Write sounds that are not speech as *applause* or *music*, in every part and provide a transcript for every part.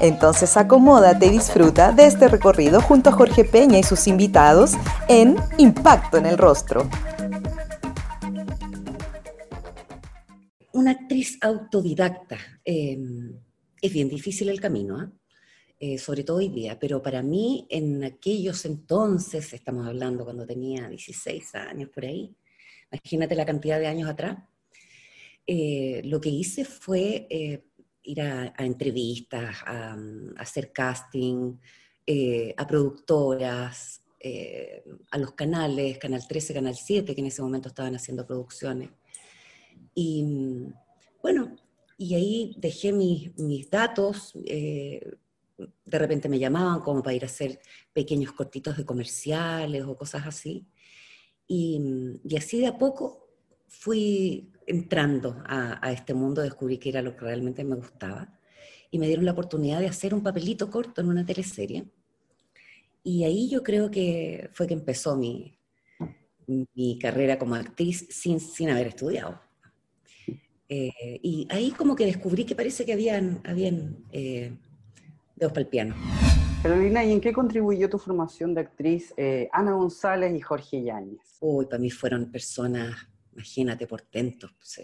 Entonces acomódate y disfruta de este recorrido junto a Jorge Peña y sus invitados en Impacto en el Rostro. Una actriz autodidacta. Em, es bien difícil el camino, ¿ah? eh, sobre todo hoy día, pero para mí en aquellos entonces, estamos hablando cuando tenía 16 años por ahí, imagínate la cantidad de años atrás, eh, lo que hice fue eh, ir a, entrevistas, a, hacer casting, eh, a productoras, eh, a los canales, Canal 13, Canal 7, que en ese momento estaban haciendo producciones. Y bueno, y ahí dejé mis, datos, eh, de repente me llamaban como para ir a hacer pequeños cortitos de comerciales o cosas así. Y, y así de a poco fui entrando a, este mundo, descubrí que era lo que realmente me gustaba y me dieron la oportunidad de hacer un papelito corto en una teleserie. Y ahí yo creo que fue que empezó mi, mi carrera como actriz sin, sin haber estudiado. Eh, y ahí como que descubrí que parece que habían, habían eh, dedos para el piano. Carolina, ¿y en qué contribuyó tu formación de actriz eh, Ana González y Jorge Yáñez? Uy, para mí fueron personas imagínate, portentos, pues,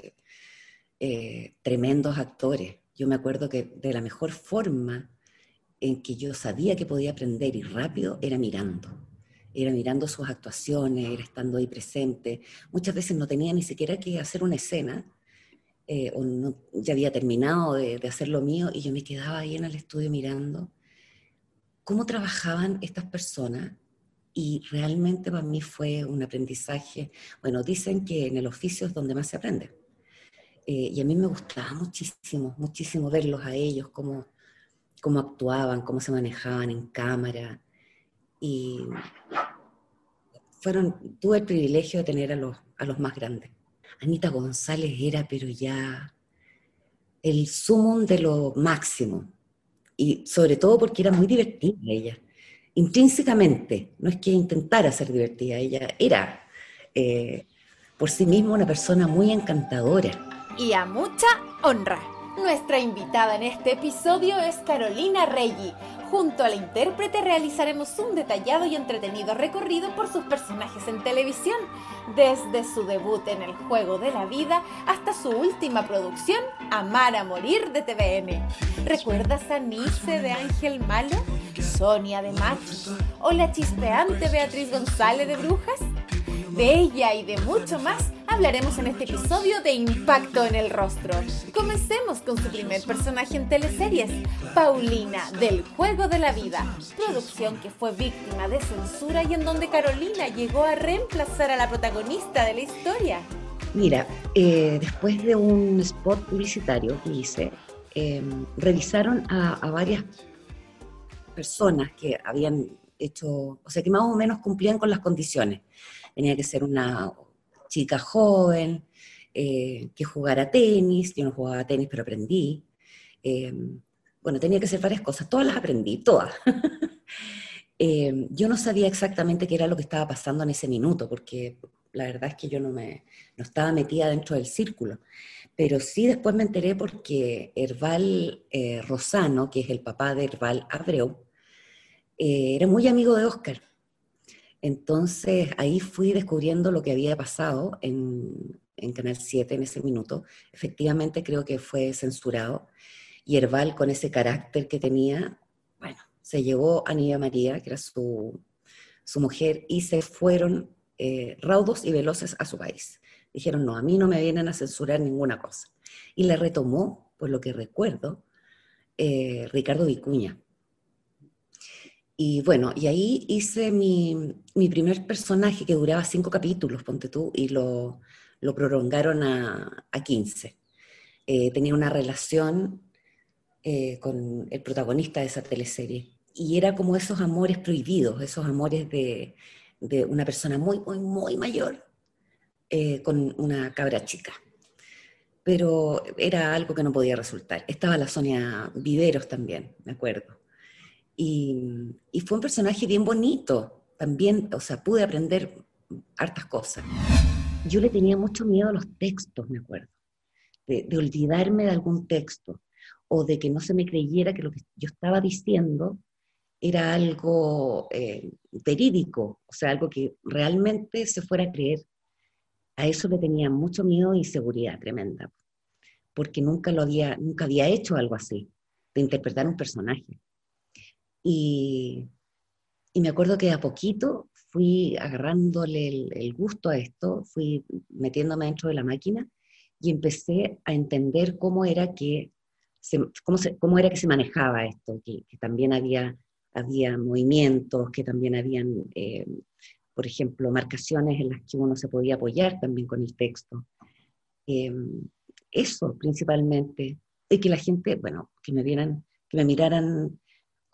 eh, tremendos actores. Yo me acuerdo que de la mejor forma en que yo sabía que podía aprender y rápido era mirando. Era mirando sus actuaciones, era estando ahí presente. Muchas veces no tenía ni siquiera que hacer una escena, eh, o no, ya había terminado de, de hacer lo mío y yo me quedaba ahí en el estudio mirando cómo trabajaban estas personas y realmente para mí fue un aprendizaje, bueno, dicen que en el oficio es donde más se aprende. Eh, y a mí me gustaba muchísimo, muchísimo verlos a ellos, cómo, cómo actuaban, cómo se manejaban en cámara. Y fueron, tuve el privilegio de tener a los, a los más grandes. Anita González era, pero ya el sumum de lo máximo. Y sobre todo porque era muy divertida ella intrínsecamente, no es que intentara ser divertida, ella era eh, por sí misma una persona muy encantadora. Y a mucha honra. Nuestra invitada en este episodio es Carolina Reggi, Junto a la intérprete realizaremos un detallado y entretenido recorrido por sus personajes en televisión, desde su debut en el juego de la vida hasta su última producción, Amar a Morir de TVN. ¿Recuerdas a Nice de Ángel Malo? Sonia de Max o la chispeante Beatriz González de Brujas? De ella y de mucho más hablaremos en este episodio de Impacto en el Rostro. Comencemos con su primer personaje en teleseries, Paulina, del Juego de la Vida, producción que fue víctima de censura y en donde Carolina llegó a reemplazar a la protagonista de la historia. Mira, eh, después de un spot publicitario que hice, em, revisaron a, a varias personas que habían hecho, o sea, que más o menos cumplían con las condiciones tenía que ser una chica joven, eh, que jugara tenis, yo no jugaba tenis, pero aprendí. Eh, bueno, tenía que ser varias cosas, todas las aprendí, todas. *laughs* Eh, yo no sabía exactamente qué era lo que estaba pasando en ese minuto, porque la verdad es que yo no, me, no estaba metida dentro del círculo. Pero sí después me enteré porque Herval Rosano, que es el papá de Herval Abreu, era muy amigo de Oscar. Entonces ahí fui descubriendo lo que había pasado en, Canal 7 en ese minuto. Efectivamente creo que fue censurado. Y Herbal, con ese carácter que tenía, bueno, se llevó a Niña María, que era su, mujer, y se fueron eh, raudos y veloces a su país. Dijeron, no, a mí no me vienen a censurar ninguna cosa. Y le retomó, por lo que recuerdo, eh, Ricardo Vicuña. Y bueno, y ahí hice mi, mi, primer personaje que duraba cinco capítulos, ponte tú, y lo, lo prolongaron a, a 15. Eh, tenía una relación eh, con el protagonista de esa teleserie. Y era como esos amores prohibidos, esos amores de, de una persona muy, muy, muy mayor eh, con una cabra chica. Pero era algo que no podía resultar. Estaba la Sonia Viveros también, me acuerdo. Y, y fue un personaje bien bonito, también, o sea, pude aprender hartas cosas. Yo le tenía mucho miedo a los textos, me acuerdo, de, olvidarme de algún texto o de que no se me creyera que lo que yo estaba diciendo era algo eh, verídico, o sea, algo que realmente se fuera a creer. A eso le tenía mucho miedo e inseguridad tremenda, porque nunca lo había, nunca había hecho algo así, de interpretar un personaje. Y, y me acuerdo que a poquito fui agarrándole el, gusto a esto, fui metiéndome dentro de la máquina y empecé a entender cómo era que se, cómo, cómo era que se manejaba esto, que, también había, había movimientos, que también habían, eh, por ejemplo, marcaciones en las que uno se podía apoyar también con el texto. Eh, eso principalmente, y que la gente, bueno, que me vieran, que me miraran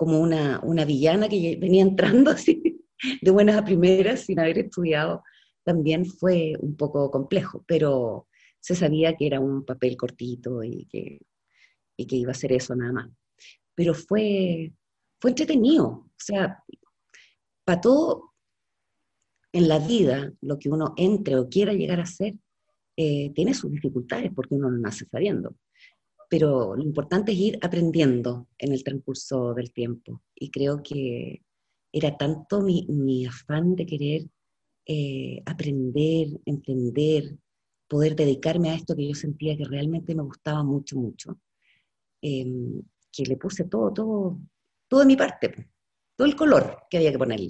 como una, una villana que venía entrando *laughs* así de buenas a primeras sin haber estudiado, también fue un poco complejo, pero se sabía que era un papel cortito y que, y que iba a ser eso nada más. Pero fue, fue entretenido, o sea, para todo en la vida, lo que uno entre o quiera llegar a ser, eh, tiene sus dificultades porque uno no nace sabiendo. Pero lo importante es ir aprendiendo en el transcurso del tiempo. Y creo que era tanto mi, afán de querer eh, aprender, entender, poder dedicarme a esto que yo sentía que realmente me gustaba mucho, mucho, em, que le puse todo, todo, todo de mi parte, todo el color que había que ponerle.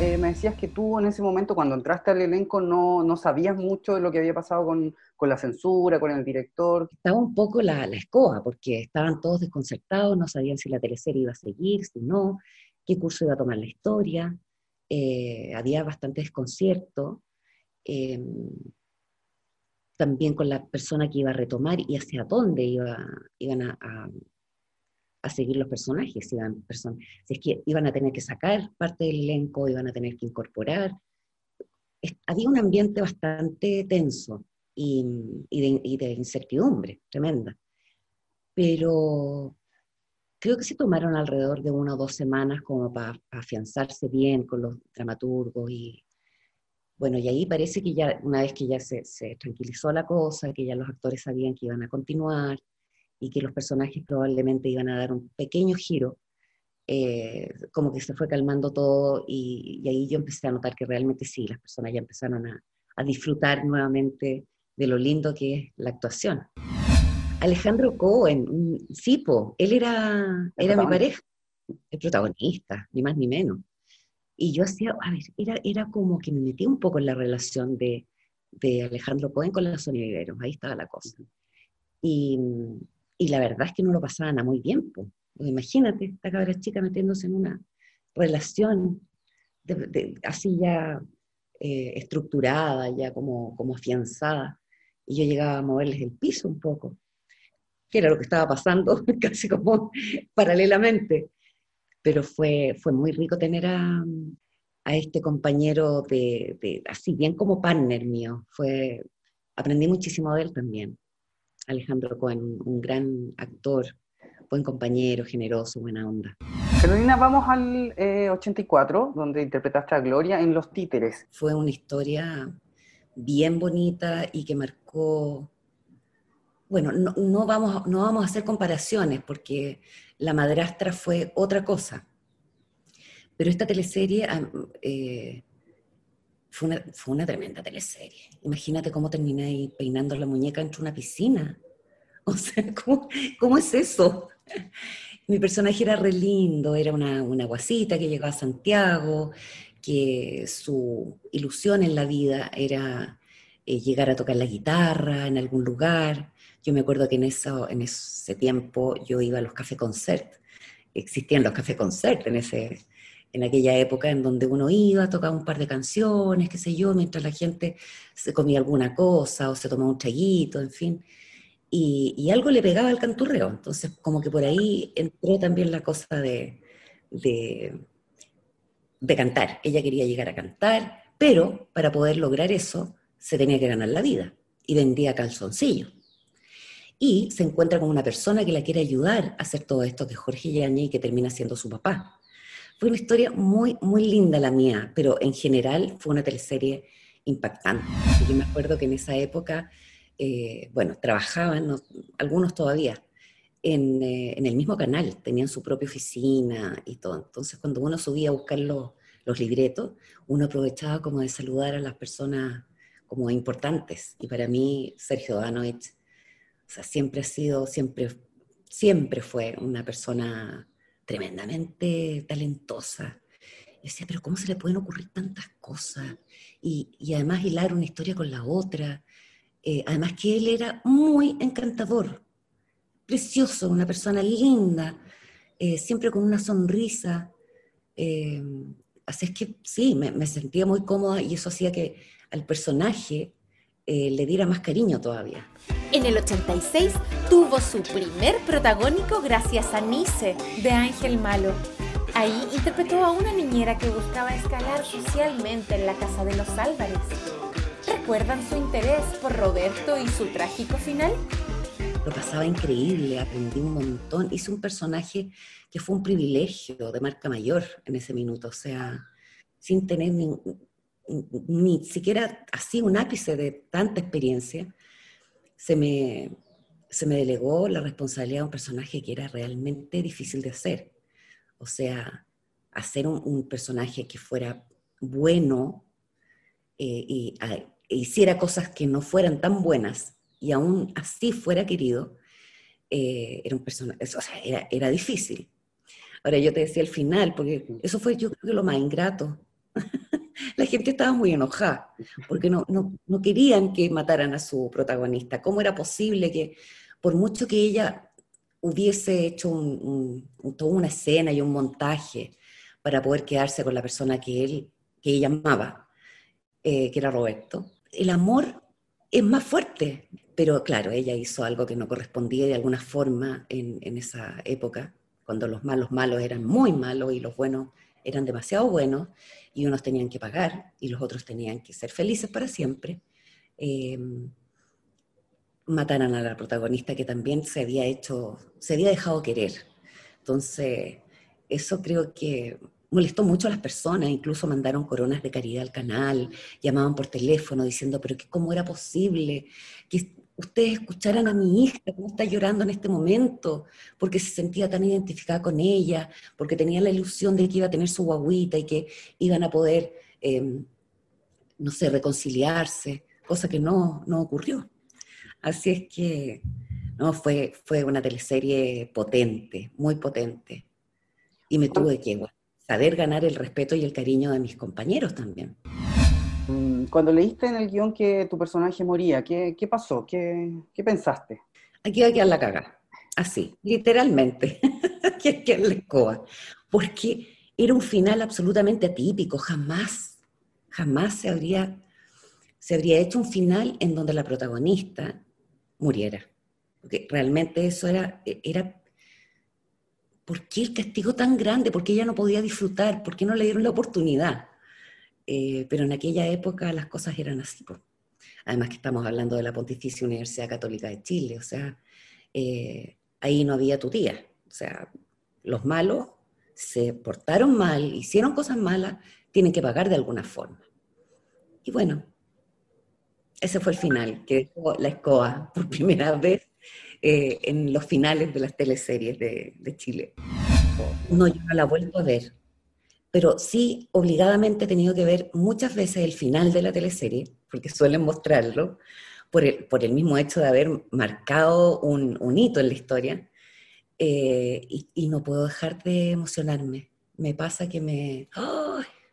Eh, me decías que tú en ese momento, cuando entraste al elenco, no, no sabías mucho de lo que había pasado con, con, la censura, con el director. Estaba un poco la, la escoba, porque estaban todos desconcertados, no sabían si la teleserie iba a seguir, si no qué curso iba a tomar la historia, eh, había bastante desconcierto, eh, también con la persona que iba a retomar y hacia dónde iba, iban a, a, seguir los personajes, iban si es que iban a tener que sacar parte del elenco, iban a tener que incorporar. había un ambiente bastante tenso y, de, y de incertidumbre tremenda. Pero creo que se tomaron alrededor de una o dos semanas como para afianzarse bien con los dramaturgos y bueno, y ahí parece que ya, una vez que ya se, tranquilizó la cosa, que ya los actores sabían que iban a continuar y que los personajes probablemente iban a dar un pequeño giro, eh, como que se fue calmando todo y, y, ahí yo empecé a notar que realmente sí, las personas ya empezaron a, a disfrutar nuevamente de lo lindo que es la actuación. Alejandro Cohen, un Sipo, él era, era mi pareja, el protagonista, ni más ni menos. Y yo hacía, a ver, era, era como que me metí un poco en la relación de, de Alejandro Cohen con la Sonia Vivero, ahí estaba la cosa. Y, y, la verdad es que no lo pasaban a muy bien, pues. imagínate, esta cabra chica metiéndose en una relación así ya eh, estructurada, ya como, como afianzada, y yo llegaba a moverles el piso un poco que era lo que estaba pasando *laughs* casi como paralelamente. Pero fue, fue muy rico tener a, a este compañero de, así bien como partner mío. Fue, aprendí muchísimo de él también. Alejandro Cohen, un gran actor, buen compañero, generoso, buena onda. Carolina, vamos al 84, eh, donde interpretaste a Gloria en Los Títeres. Fue una historia bien bonita y que marcó bueno, no, vamos, no vamos a hacer comparaciones porque La madrastra fue otra cosa. Pero esta teleserie eh, fue, una, fue, una, tremenda teleserie. Imagínate cómo terminé ahí peinando la muñeca entre una piscina. *laughs* O sea, ¿cómo, cómo es eso? *laughs* Mi personaje era re lindo, era una, una guasita que llegaba a Santiago, que su ilusión en la vida era eh, llegar a tocar la guitarra en algún lugar, yo me acuerdo que en, eso, en ese tiempo yo iba a los café concert, existían los café concert en, ese, en aquella época en donde uno iba, tocaba un par de canciones, qué sé yo, mientras la gente se comía alguna cosa o se tomaba un traguito, en fin. Y, algo le pegaba al canturreo. Entonces, como que por ahí entró también la cosa de, de, de cantar. Ella quería llegar a cantar, pero para poder lograr eso se tenía que ganar la vida y vendía calzoncillos. Y se encuentra con una persona que la quiere ayudar a hacer todo esto, que es Jorge Yañez, y que termina siendo su papá. Fue una historia muy, muy linda la mía, pero en general fue una teleserie impactante. Yo me acuerdo que en esa época, eh, bueno, trabajaban, algunos todavía, en, eh, en, el mismo canal, tenían su propia oficina y todo. Entonces, cuando uno subía a buscar los, los libretos, uno aprovechaba como de saludar a las personas como importantes. Y para mí, Sergio Danovich, o sea, siempre ha sido, siempre, siempre fue una persona tremendamente talentosa. Yo decía, pero ¿cómo se le pueden ocurrir tantas cosas? Y, y además hilar una historia con la otra. Eh, además que él era muy encantador, precioso, una persona linda, eh, siempre con una sonrisa. Eh, así es que sí, me, me, sentía muy cómoda y eso hacía que al personaje eh, le diera más cariño todavía. En el 86 tuvo su primer protagónico gracias a Nice, de Ángel Malo. Ahí interpretó a una niñera que buscaba escalar socialmente en la casa de los Álvarez. ¿Recuerdan su interés por Roberto y su trágico final? Lo pasaba increíble, aprendí un montón. Hice un personaje que fue un privilegio de marca mayor en ese minuto, o sea, sin tener ningún ni siquiera así un ápice de tanta experiencia, se me, se me delegó la responsabilidad de un personaje que era realmente difícil de hacer. O sea, hacer un, personaje que fuera bueno eh, y e hiciera cosas que no fueran tan buenas y aún así fuera querido, eh, era un personaje, o era, era difícil. Ahora yo te decía al final, porque eso fue yo creo que lo más ingrato, la gente estaba muy enojada, porque no, no, querían que mataran a su protagonista. ¿Cómo era posible que, por mucho que ella hubiese hecho toda una escena y un montaje para poder quedarse con la persona que, él, que ella amaba, eh, que era Roberto, el amor es más fuerte. Pero claro, ella hizo algo que no correspondía de alguna forma en, en esa época, cuando los malos malos eran muy malos y los buenos eran demasiado buenos y unos tenían que pagar y los otros tenían que ser felices para siempre, eh, mataran a la protagonista que también se había hecho, se había dejado querer. Entonces, eso creo que molestó mucho a las personas, incluso mandaron coronas de caridad al canal, llamaban por teléfono diciendo, pero cómo era posible ustedes escucharan a mi hija, cómo está llorando en este momento, porque se sentía tan identificada con ella, porque tenía la ilusión de que iba a tener su guaguita y que iban a poder, em, no sé, reconciliarse, cosa que no, no ocurrió. Así es que, no, fue, fue una teleserie potente, muy potente. Y me tuve que saber ganar el respeto y el cariño de mis compañeros también. Cuando leíste en el guion que tu personaje moría, ¿qué, qué pasó? ¿Qué, ¿Qué, pensaste? Aquí va a quedar la caga, así, literalmente, *laughs* aquí va a la escoba, porque era un final absolutamente atípico, jamás, jamás se habría, se habría hecho un final en donde la protagonista muriera, porque realmente eso era, era ¿por qué el castigo tan grande? ¿Por qué ella no podía disfrutar? ¿Por qué no le dieron la oportunidad? Eh, pero en aquella época las cosas eran así. Además que estamos hablando de la Pontificia Universidad Católica de Chile, o sea, eh, ahí no había tutía. O sea, los malos se portaron mal, hicieron cosas malas, tienen que pagar de alguna forma. Y bueno, ese fue el final, que dejó la escoba *laughs* por primera vez eh, en los finales de las teleseries de, Chile. No, yo no la vuelvo a ver pero sí obligadamente he tenido que ver muchas veces el final de la teleserie, porque suelen mostrarlo, por el, por el mismo hecho de haber marcado un, hito en la historia, eh, y, y, no puedo dejar de emocionarme. Me pasa que me,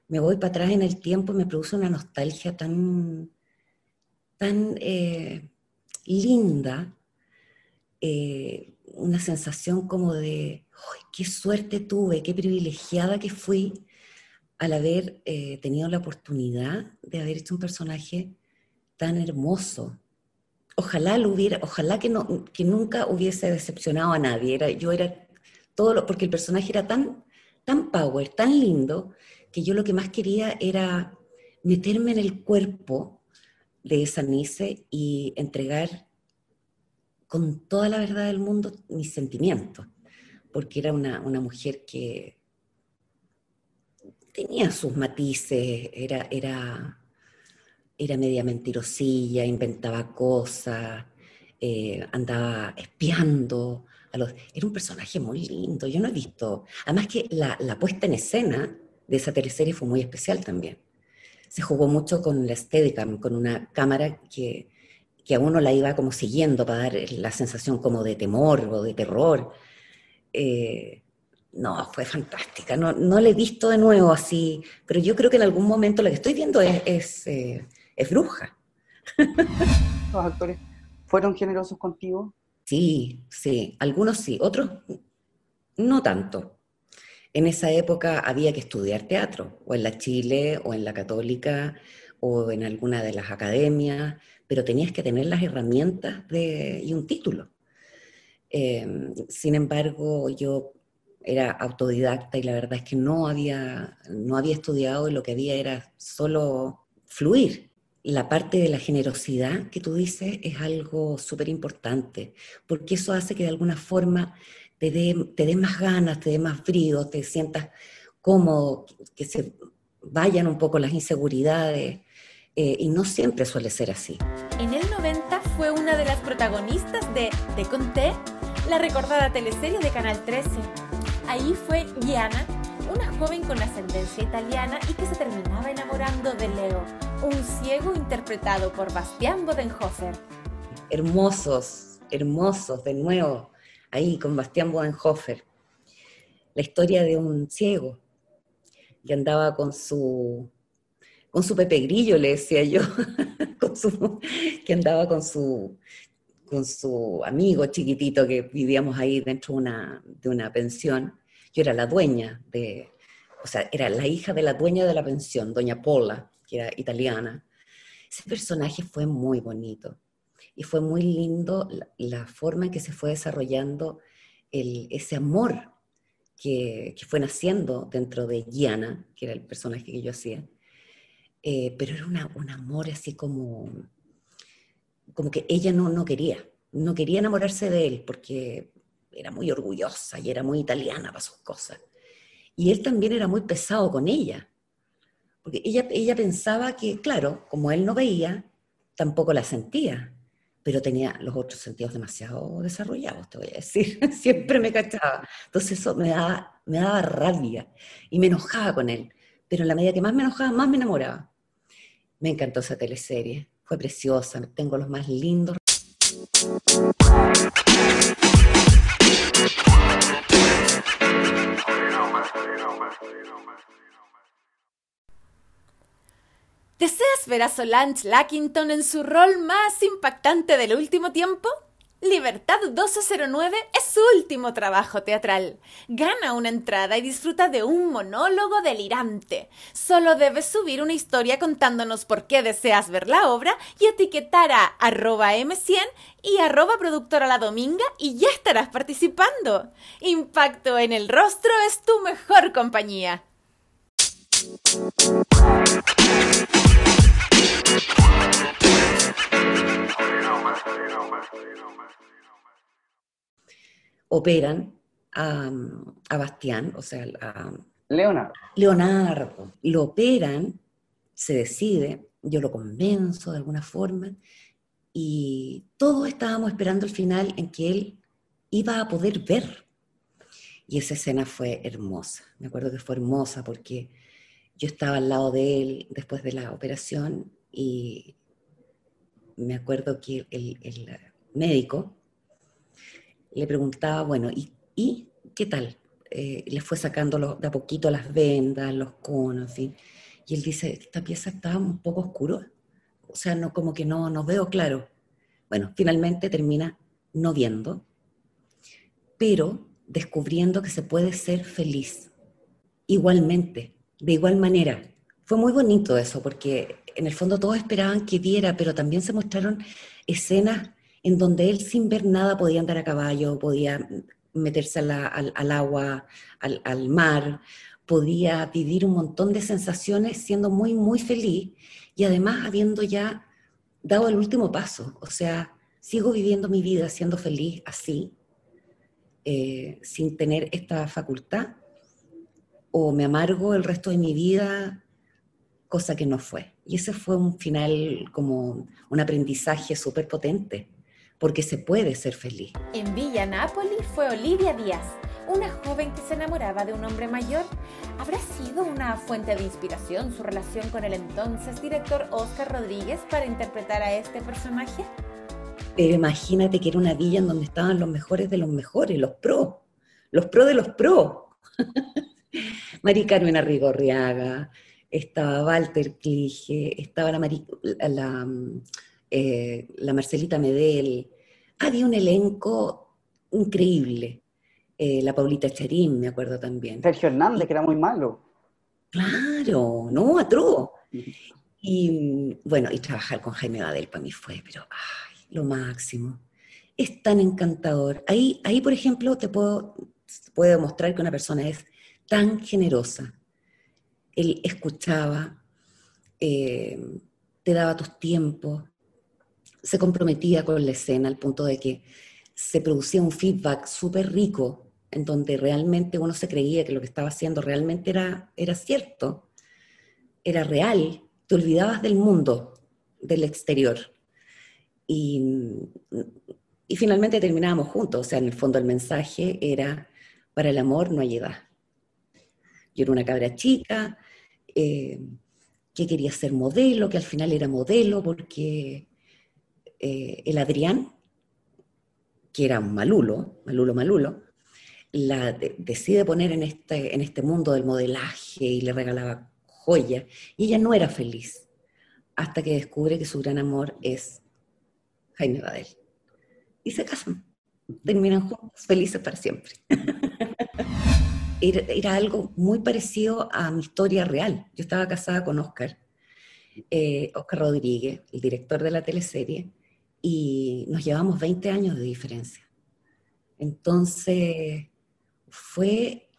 me voy para atrás en el tiempo y me produce una nostalgia tan, tan eh, linda, eh, una sensación como de, qué suerte tuve, qué privilegiada que fui al haber eh, tenido la oportunidad de haber hecho un personaje tan hermoso. Ojalá lo hubiera, ojalá que, no, que nunca hubiese decepcionado a nadie. Era, yo era todo lo, porque el personaje era tan, tan power, tan lindo, que yo lo que más quería era meterme en el cuerpo de esa Nice y entregar con toda la verdad del mundo mis sentimientos, porque era una, una mujer que tenía sus matices, era, era, era media mentirosilla, inventaba cosas, eh, andaba espiando. A los, era un personaje muy lindo, yo no he visto. Además que la, la puesta en escena de esa teleserie fue muy especial también. Se jugó mucho con la Steadicam, con una cámara que, que a uno la iba como siguiendo para dar la sensación como de temor o de terror. Eh, no, fue fantástica. No, no la he visto de nuevo así, pero yo creo que en algún momento lo que estoy viendo es, es, eh, es bruja. *laughs* ¿Los actores fueron generosos contigo? Sí, sí, algunos sí, otros no tanto. En esa época había que estudiar teatro, o en la Chile, o en la Católica, o en alguna de las academias, pero tenías que tener las herramientas de, y un título. Eh, sin embargo, yo era autodidacta y la verdad es que no había, no había estudiado y lo que había era solo fluir. La parte de la generosidad que tú dices es algo súper importante, porque eso hace que de alguna forma te dé te más ganas, te dé más frío, te sientas cómodo, que se vayan un poco las inseguridades, eh, y no siempre suele ser así. En el 90 fue una de las protagonistas de Te Conté, la recordada teleserie de Canal 13 Ahí fue Gianna, una joven con ascendencia italiana y que se terminaba enamorando de Leo, un ciego interpretado por Bastián Bodenhofer. Hermosos, hermosos, de nuevo, ahí con Bastián Bodenhofer. La historia de un ciego que andaba con su con su Pepe Grillo, le decía yo, *laughs* que andaba con su, con su amigo chiquitito que vivíamos ahí dentro de una, de una pensión. Yo era la dueña de, o sea, era la hija de la dueña de la pensión, doña Pola, que era italiana. Ese personaje fue muy bonito y fue muy lindo la, forma en que se fue desarrollando el, ese amor que, que, fue naciendo dentro de Gianna, que era el personaje que yo hacía. Eh, pero era una, un amor así como como que ella no, no quería, no quería enamorarse de él porque era muy orgullosa y era muy italiana para sus cosas. Y él también era muy pesado con ella, porque ella, ella pensaba que, claro, como él no veía, tampoco la sentía, pero tenía los otros sentidos demasiado desarrollados, te voy a decir. *laughs* Siempre me cachaba. Entonces eso me daba, me daba rabia y me enojaba con él. Pero en la medida que más me enojaba, más me enamoraba. Me encantó esa teleserie fue preciosa, tengo los más lindos. ¿Deseas ver a Solange Lackington en su rol más impactante del último tiempo? Libertad 1209 es su último trabajo teatral. Gana una entrada y disfruta de un monólogo delirante. Solo debes subir una historia contándonos por qué deseas ver la obra y etiquetar a arroba m100 y arroba productora la dominga y ya estarás participando. Impacto en el rostro es tu mejor compañía. Operan a, Bastián, o sea, a Leonardo. Leonardo. Lo operan, se decide, yo lo convenzo de alguna forma, y todos estábamos esperando el final en que él iba a poder ver. Y esa escena fue hermosa. Me acuerdo que fue hermosa porque yo estaba al lado de él después de la operación y me acuerdo que el, médico le preguntaba, bueno, ¿y, qué tal? Eh, le fue sacando de a poquito las vendas, los conos, en fin. Y él dice, esta pieza estaba un poco oscura, o sea, no, como que no, no veo claro. Bueno, finalmente termina no viendo, pero descubriendo que se puede ser feliz igualmente, de igual manera. Fue muy bonito eso, porque en el fondo todos esperaban que viera, pero también se mostraron escenas en donde él sin ver nada podía andar a caballo, podía meterse al, agua, al, mar, podía vivir un montón de sensaciones siendo muy, muy feliz y además habiendo ya dado el último paso. O sea, sigo viviendo mi vida siendo feliz así, eh, sin tener esta facultad, o me amargo el resto de mi vida, cosa que no fue. Y ese fue un final como un aprendizaje súper potente, porque se puede ser feliz. En Villa Nápoli fue Olivia Díaz una joven que se enamoraba de un hombre mayor. ¿Habrá sido una fuente de inspiración su relación con el entonces director Oscar Rodríguez para interpretar a este personaje? Pero imagínate que era una villa en donde estaban los mejores de los mejores, los pros, los pros de los pros. *laughs* Mari Carmen Arrigorriaga, estaba Walter Clige, estaba la, la, eh, la Marcelita Medel. Había un elenco increíble. Eh, la Paulita Charín, me acuerdo también. Sergio Hernández, que era muy malo. Claro, no, atroz. Y bueno, y trabajar con Jaime Badel para mí fue, pero ay, lo máximo. Es tan encantador. Ahí, ahí por ejemplo, te puedo, puedo demostrar que una persona es tan generosa. Él escuchaba, eh, te daba tus tiempos, se comprometía con la escena al punto de que se producía un feedback súper rico, en donde realmente uno se creía que lo que estaba haciendo realmente era, era cierto, era real, te olvidabas del mundo, del exterior. Y, y finalmente terminábamos juntos, o sea, en el fondo el mensaje era, para el amor no hay edad. Yo era una cabra chica, eh, que quería ser modelo, que al final era modelo porque eh, el Adrián, que era un malulo, malulo, malulo, la decide poner en este, en este mundo del modelaje y le regalaba joyas, y ella no era feliz, hasta que descubre que su gran amor es Jaime Badel. Y se casan, terminan juntos, felices para siempre. *laughs* era, era, algo muy parecido a mi historia real. Yo estaba casada con Oscar, eh, Oscar Rodríguez, el director de la teleserie, y nos llevamos 20 años de diferencia. Entonces, fue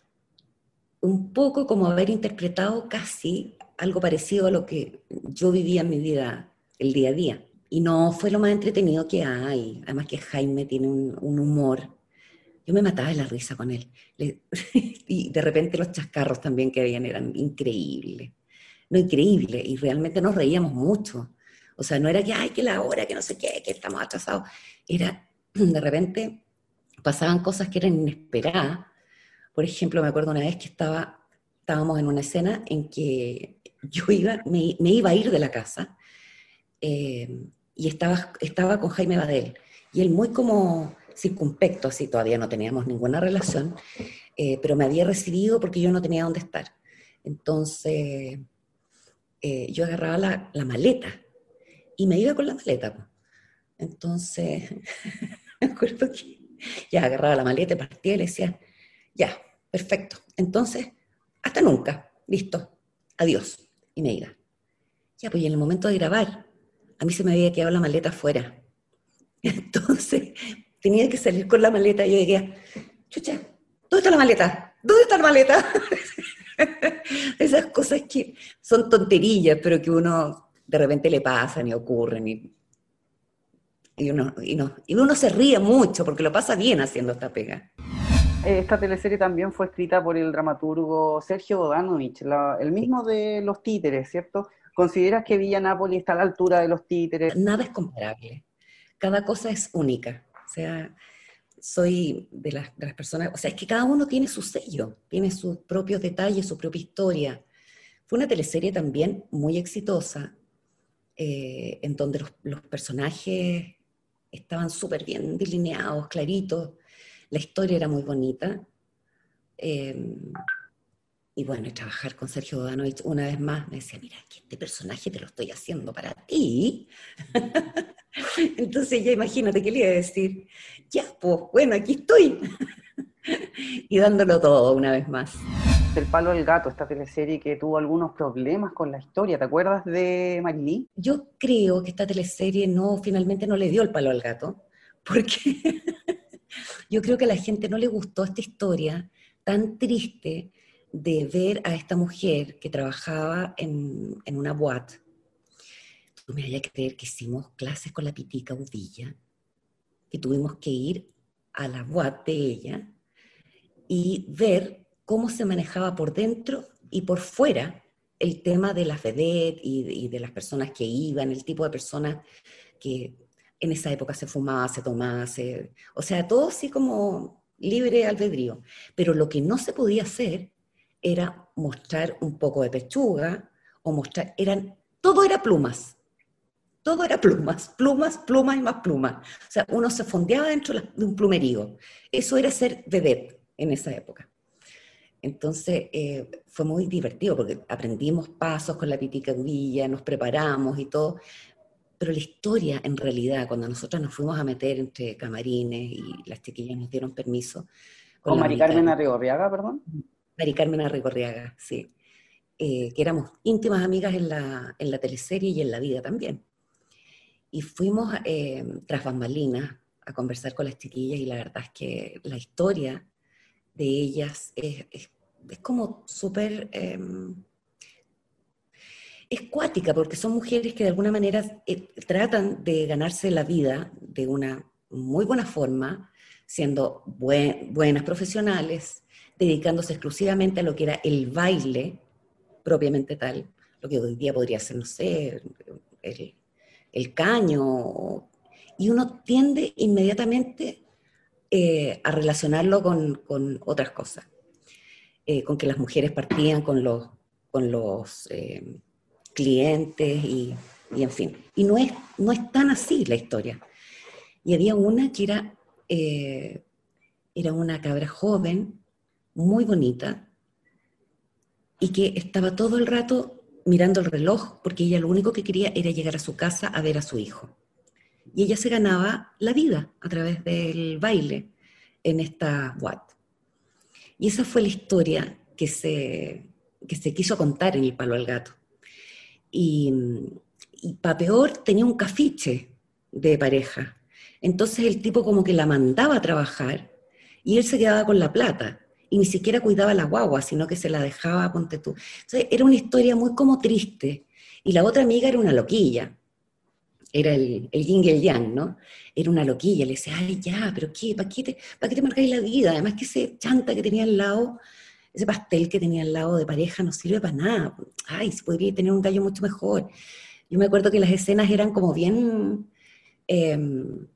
un poco como haber interpretado casi algo parecido a lo que yo vivía en mi vida el día a día. Y no fue lo más entretenido que hay. Además que Jaime tiene un, humor. Yo me mataba de la risa con él. *laughs* y de repente los chascarros también que habían eran increíbles. No increíble. Y realmente nos reíamos mucho. O sea, no era que, ay, que la hora, que no sé qué, que estamos atrasados. Era, *clears throat* de repente, pasaban cosas que eran inesperadas. Por ejemplo, me acuerdo una vez que estaba, estábamos en una escena en que yo iba, me, iba a ir de la casa eh, y estaba, estaba con Jaime Badel. Y él muy como circunspecto, así todavía no teníamos ninguna relación, eh, pero me había recibido porque yo no tenía dónde estar. Entonces, eh, yo agarraba la, la maleta y me iba con la maleta. Entonces, *laughs* me acuerdo que ya agarraba la maleta, partía y le decía, ya, perfecto. Entonces, hasta nunca, listo, adiós. Y me iba. Ya, pues en el momento de grabar, a mí se me había quedado la maleta afuera. *laughs* Entonces, tenía que salir con la maleta y yo decía, chucha, ¿dónde está la maleta? ¿Dónde está la maleta? *laughs* Esas cosas que son tonterillas, pero que uno de repente le pasan y ocurren y, y, uno, y, no, y uno se ríe mucho porque lo pasa bien haciendo esta pega. Esta teleserie también fue escrita por el dramaturgo Sergio Bodanovich, el mismo de Los Títeres, ¿cierto? ¿Consideras que Villa Nápoli está a la altura de Los Títeres? Nada es comparable. Cada cosa es única. Sea, soy de las, de las personas, o sea, es que cada uno tiene su sello, tiene sus propios detalles, su propia historia. Fue una teleserie también muy exitosa, eh, en donde los, personajes estaban súper bien delineados, claritos, la historia era muy bonita. Em, y bueno, trabajar con Sergio Bodanovich una vez más me decía, mira, este personaje te lo estoy haciendo para ti. *laughs* *laughs* Entonces ya imagínate qué le iba a decir, ya, pues bueno, aquí estoy. *laughs* y dándolo todo una vez más. El palo del gato, esta teleserie que tuvo algunos problemas con la historia, ¿te acuerdas de Marilí? Yo creo que esta teleserie no, finalmente no le dio el palo al gato, porque *laughs* yo creo que a la gente no le gustó esta historia tan triste de ver a esta mujer que trabajaba en, en una boate. Tú me vayas a creer que hicimos clases con la Pitica Udilla, que tuvimos que ir a la boate de ella y ver cómo se manejaba por dentro y por fuera el tema de la FEDET y, de las personas que iban, el tipo de personas que en esa época se fumaba, se tomaba, o sea, todo así como libre albedrío. Pero lo que no se podía hacer era mostrar un poco de pechuga o mostrar, eran, todo era plumas. Todo era plumas, plumas, plumas y más plumas. O sea, uno se fondeaba dentro de un plumerío. Eso era ser vedette en esa época. Entonces eh, fue muy divertido porque aprendimos pasos con la piticadilla, nos preparamos y todo. Pero la historia, en realidad, cuando nosotros nos fuimos a meter entre camarines y las chiquillas nos dieron permiso. ¿Con, Mari Carmen Arrigorriaga, perdón? Mari Carmen Arrigorriaga, sí. Eh, que éramos íntimas amigas en la, en la teleserie y en la vida también. Y fuimos eh, tras bambalinas a conversar con las chiquillas y la verdad es que la historia de ellas es, es como súper... Eh, porque son mujeres que de alguna manera eh, tratan de ganarse la vida de una muy buena forma, siendo buenas profesionales, dedicándose exclusivamente a lo que era el baile propiamente tal, lo que hoy día podría ser, no sé, el, caño, y uno tiende inmediatamente eh, a relacionarlo con, con otras cosas. Eh, con que las mujeres partían con los, con los eh, clientes y, y, en fin. Y no es, no es tan así la historia. Y había una que era, era una cabra joven, muy bonita, y que estaba todo el rato mirando el reloj porque ella lo único que quería era llegar a su casa a ver a su hijo. Y ella se ganaba la vida a través del baile en esta Watt. Y esa fue la historia que se, que se quiso contar en el Palo al Gato. Y, y para peor tenía un cafiche de pareja. Entonces el tipo como que la mandaba a trabajar y él se quedaba con la plata y ni siquiera cuidaba la guagua, sino que se la dejaba, ponte tú. Entonces era una historia muy como triste. Y la otra amiga era una loquilla, era el, el yin y el yang, ¿no? Era una loquilla, le decía, ay, ya, pero ¿qué? ¿Para qué te, para qué te marcáis la vida? Además que ese chanta que tenía al lado, ese pastel que tenía al lado de pareja no sirve para nada. Ay, se podría tener un gallo mucho mejor. Yo me acuerdo que las escenas eran como bien... Em,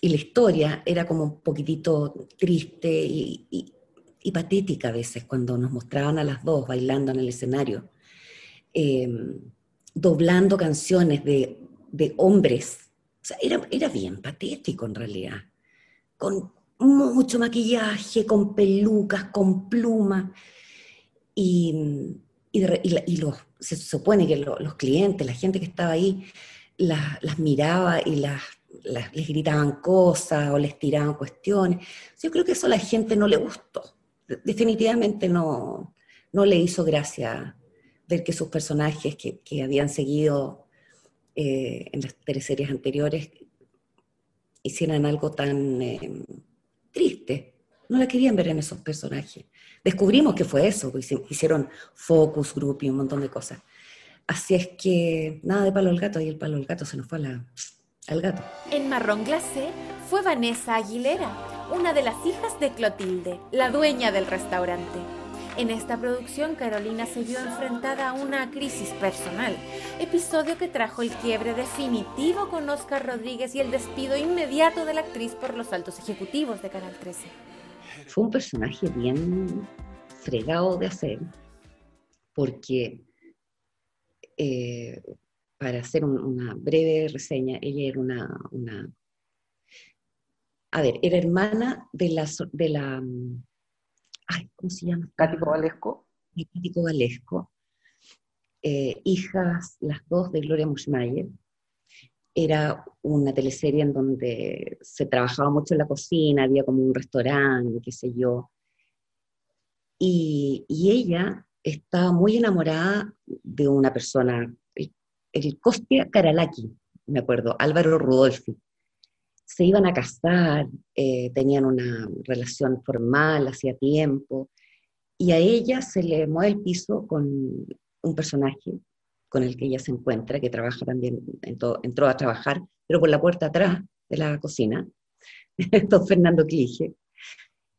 y la historia era como un poquitito triste patética a veces cuando nos mostraban a las dos bailando en el escenario, em, doblando canciones de de hombres. O sea, era, era bien patético en realidad. Con mucho maquillaje, con pelucas, con plumas. Y, y, los, se supone que los clientes, la gente que estaba ahí, las, miraba y las, les gritaban cosas o les tiraban cuestiones. Yo creo que eso a la gente no le gustó. Definitivamente no, no le hizo gracia ver que sus personajes que, que habían seguido eh, en las tres series anteriores hicieran algo tan eh, triste. No la querían ver en esos personajes. Descubrimos que fue eso, pues, hicieron focus group y un montón de cosas. Así es que nada de palo al gato y el palo al gato se nos fue al gato. En Marrón Glacé fue Vanessa Aguilera, una de las hijas de Clotilde, la dueña del restaurante. En esta producción, Carolina se vio enfrentada a una crisis personal, episodio que trajo el quiebre definitivo con Oscar Rodríguez y el despido inmediato de la actriz por los altos ejecutivos de Canal 13. Fue un personaje bien fregado de hacer, porque eh, para hacer una breve reseña, ella era una, una, a ver, era hermana de la, de la ay, ¿cómo se llama? Cático Valesco. Cático Valesco, eh, hijas las dos de Gloria Muschmayer. Era una teleserie en donde se trabajaba mucho en la cocina, había como un restaurante, qué sé yo. Y, ella estaba muy enamorada de una persona, el, el Costia Karalaki, me acuerdo, Álvaro Rudolfi se iban a casar, eh, tenían una relación formal hacía tiempo, y a ella se le mueve el piso con un personaje con el que ella se encuentra, que trabaja también, entró, a trabajar, pero por la puerta atrás de la cocina, *laughs* don Fernando Clige,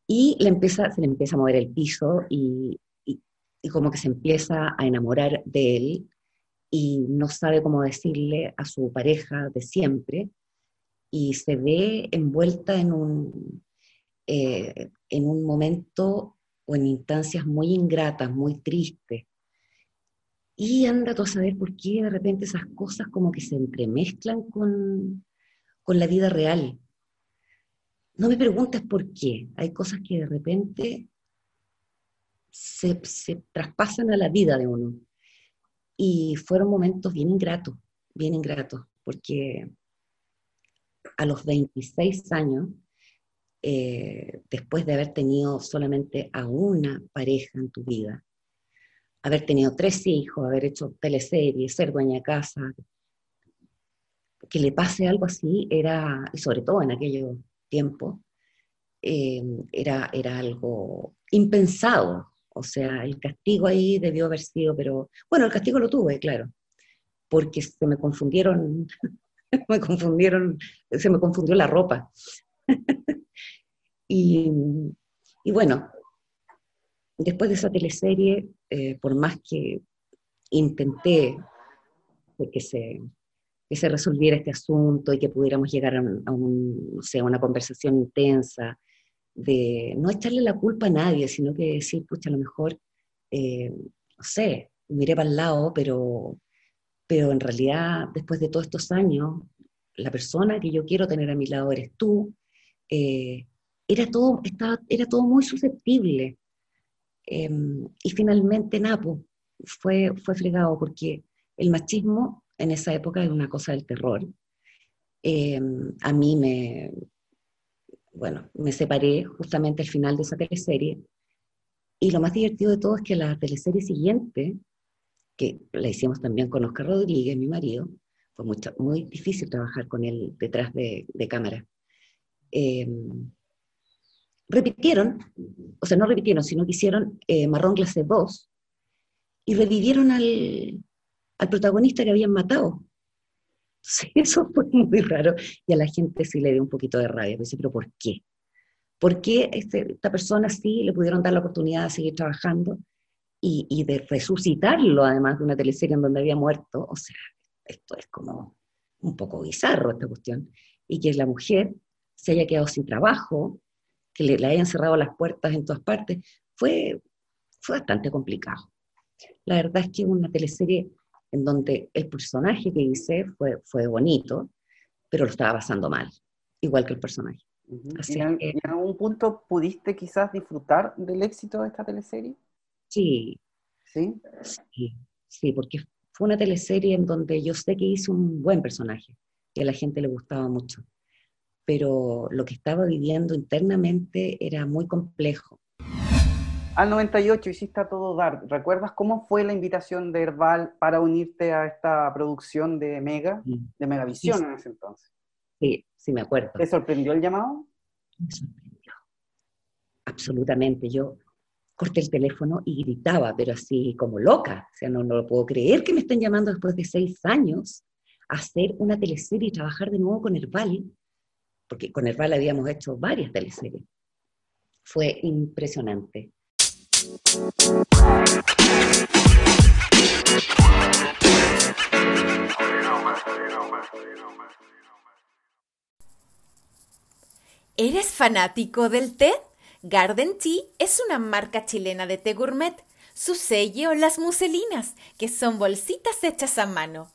y le empieza, se le empieza a mover el piso y, y como que se empieza a enamorar de él y no sabe cómo decirle a su pareja de siempre y se ve envuelta en un, eh, en un momento o en instancias muy ingratas, muy tristes. Y anda tú a saber por qué de repente esas cosas como que se entremezclan con, con la vida real. No me preguntes por qué. Hay cosas que de repente se, se traspasan a la vida de uno. Y fueron momentos bien ingratos, bien ingratos, porque a los 26 años, eh, después de haber tenido solamente a una pareja en tu vida, haber tenido tres hijos, haber hecho teleseries, ser dueña de casa, que le pase algo así era, y sobre todo en aquellos tiempos, eh, era, era algo impensado. O sea, el castigo ahí debió haber sido, pero bueno, el castigo lo tuve, claro, porque se me confundieron, *laughs* me confundieron, se me confundió la ropa. *laughs* y, bueno, después de esa teleserie, eh, por más que intenté que se, que se resolviera este asunto y que pudiéramos llegar a, un, una conversación intensa, de no echarle la culpa a nadie, sino que decir, pucha, a lo mejor, eh, no sé, miré para el lado, pero, pero en realidad, después de todos estos años, la persona que yo quiero tener a mi lado eres tú. Eh, era, todo, estaba, era todo muy susceptible. Em, y finalmente, Napo fue, fue fregado porque el machismo en esa época era una cosa del terror. Em, a mí me, bueno, me separé justamente al final de esa teleserie. Y lo más divertido de todo es que la teleserie siguiente, que la hicimos también con Oscar Rodríguez, mi marido, fue muy, muy difícil trabajar con él detrás de, cámara. Em, repitieron, o sea, no repitieron, sino que hicieron eh, Marrón Clase 2 y revivieron al, al protagonista que habían matado. Sí, *laughs* eso fue muy raro y a la gente sí le dio un poquito de rabia. Dice, pero ¿por qué? ¿Por qué este, esta persona sí le pudieron dar la oportunidad de seguir trabajando y, y, de resucitarlo, además de una teleserie en donde había muerto? O sea, esto es como un poco bizarro esta cuestión. Y que la mujer se haya quedado sin trabajo, que le, le hayan cerrado las puertas en todas partes, fue, fue bastante complicado. La verdad es que una teleserie en donde el personaje que hice fue, fue bonito, pero lo estaba pasando mal, igual que el personaje. ¿Y, en, algún punto pudiste quizás disfrutar del éxito de esta teleserie? Sí. ¿Sí? Sí, sí, porque fue una teleserie en donde yo sé que hice un buen personaje y a la gente le gustaba mucho, pero lo que estaba viviendo internamente era muy complejo al 98 hiciste a todo dar. ¿Recuerdas cómo fue la invitación de Herbal para unirte a esta producción de Mega, de Megavisión en ese entonces? Sí, sí me acuerdo. ¿Te sorprendió el llamado? Me sorprendió. Absolutamente. Yo corté el teléfono y gritaba, pero así como loca. O sea, no, no lo puedo creer que me estén llamando después de seis años a hacer una teleserie y trabajar de nuevo con Herbal, porque con Herbal habíamos hecho varias teleseries. Fue impresionante. ¿Eres fanático del té? Garden Tea es una marca chilena de té gourmet. Su sello, las muselinas, que son bolsitas hechas a mano.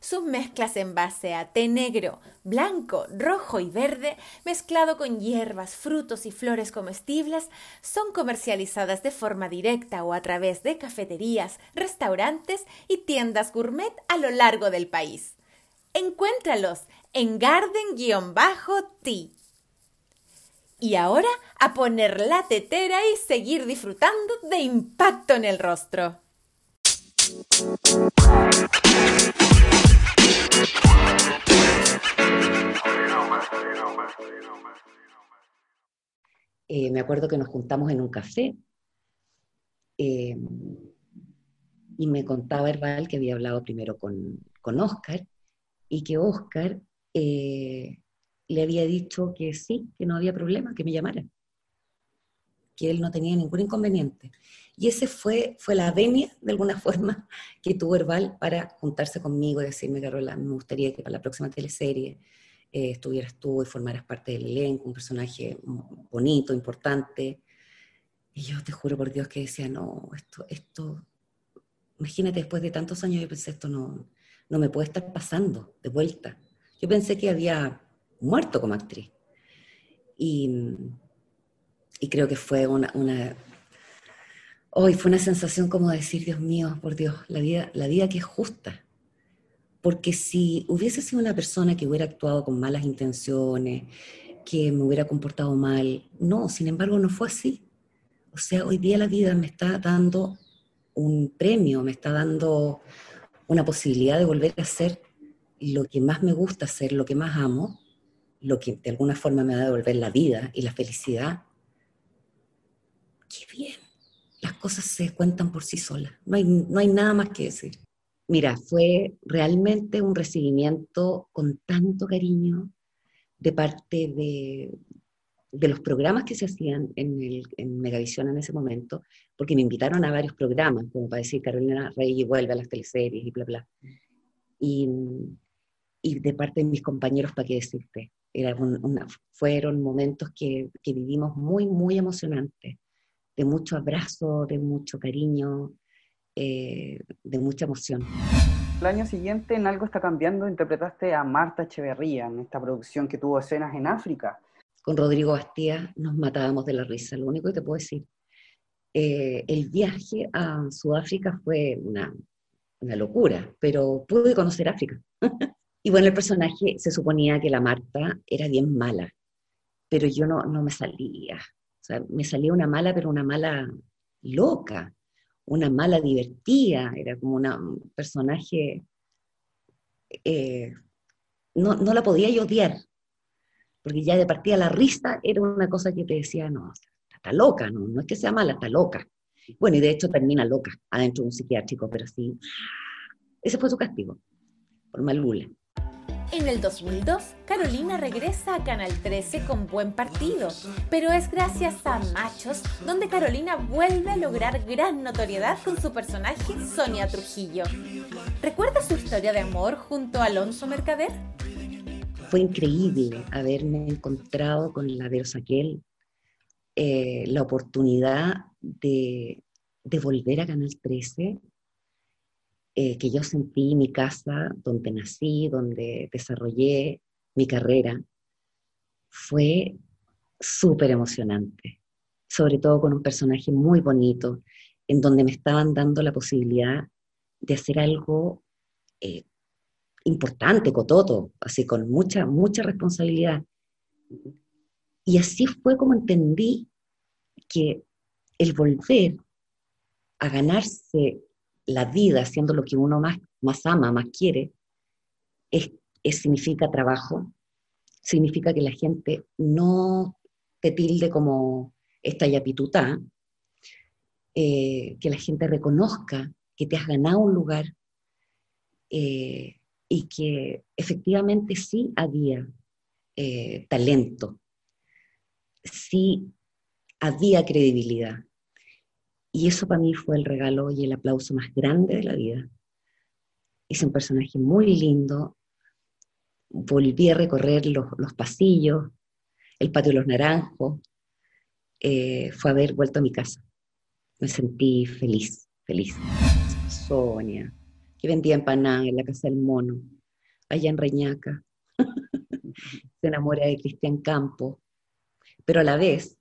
Sus mezclas en base a té negro, blanco, rojo y verde, mezclado con hierbas, frutos y flores comestibles, son comercializadas de forma directa o a través de cafeterías, restaurantes y tiendas gourmet a lo largo del país. Encuéntralos en garden-tea. Y ahora a poner la tetera y seguir disfrutando de impacto en el rostro. Eh, me acuerdo que nos juntamos en un café Eh, y me contaba Herbal que había hablado primero con, con Oscar y que Oscar eh, le había dicho que sí, que no había problema, que me llamara, que él no tenía ningún inconveniente. Y ese fue, fue la venia, de alguna *laughs* forma, que tuvo Herbal para juntarse conmigo y decirme, Carola, me gustaría que para la próxima teleserie eh, estuvieras tú y formaras parte del elenco, un personaje bonito, importante. Y yo te juro por Dios que decía, no, esto, esto, imagínate después de tantos años, yo pensé, esto no, no me puede estar pasando de vuelta. Yo pensé que había muerto como actriz. Y, y creo que fue una, hoy fue una sensación como decir, Dios mío, por Dios, la vida, la vida que es justa. Porque si hubiese sido una persona que hubiera actuado con malas intenciones, que me hubiera comportado mal, no, sin embargo no fue así. O sea, hoy día la vida me está dando un premio, me está dando una posibilidad de volver a hacer lo que más me gusta hacer, lo que más amo, lo que de alguna forma me va a devolver la vida y la felicidad. Qué bien, las cosas se cuentan por sí solas, no hay, no hay nada más que decir. Mira, fue realmente un recibimiento con tanto cariño de parte de, de los programas que se hacían en, el, en, Megavisión en ese momento, porque me invitaron a varios programas, como para decir Carolina Rey vuelve a las teleseries y bla, bla. Y, y de parte de mis compañeros, ¿para qué decirte? Era una, fueron momentos que, que, vivimos muy, muy emocionantes, de mucho abrazo, de mucho cariño, eh, de mucha emoción. El año siguiente, en Algo está cambiando, interpretaste a Marta Echeverría en esta producción que tuvo escenas en África con Rodrigo Bastía nos matábamos de la risa, lo único que te puedo decir. Eh, el viaje a Sudáfrica fue una, una locura, pero pude conocer África. *laughs* y bueno, el personaje se suponía que la Marta era bien mala, pero yo no, no me salía. O sea, me salía una mala, pero una mala loca, una mala divertida, era como una, un personaje... Eh, no, no la podía yo odiar, porque ya de partida la risa era una cosa que te decía, no, está loca, no, no es que sea mala, está loca. Bueno, y de hecho termina loca adentro de un psiquiátrico, pero sí, ese fue su castigo, por malbula. En el 2002, Carolina regresa a Canal 13 con buen partido, pero es gracias a Machos donde Carolina vuelve a lograr gran notoriedad con su personaje Sonia Trujillo. ¿Recuerda su historia de amor junto a Alonso Mercader? fue increíble haberme encontrado con la Versaquel, eh, la oportunidad de, de, volver a Canal 13, eh, que yo sentí mi casa, donde nací, donde desarrollé mi carrera, fue súper emocionante, sobre todo con un personaje muy bonito, en donde me estaban dando la posibilidad de hacer algo eh, importante, cototo, así con mucha, mucha responsabilidad. Y así fue como entendí que el volver a ganarse la vida haciendo lo que uno más, más ama, más quiere, es, significa trabajo, significa que la gente no te tilde como esta yapitutá, eh, que la gente reconozca que te has ganado un lugar, eh, y que efectivamente sí había eh, talento, sí había credibilidad. Y eso para mí fue el regalo y el aplauso más grande de la vida. Es un personaje muy lindo. Volví a recorrer los, los pasillos, el patio de los naranjos. Eh, fue haber vuelto a mi casa. Me sentí feliz, feliz. Sonia, que vendía empanadas en la casa del mono, allá en Reñaca. *laughs* Se enamora de Cristian Campo, pero a la vez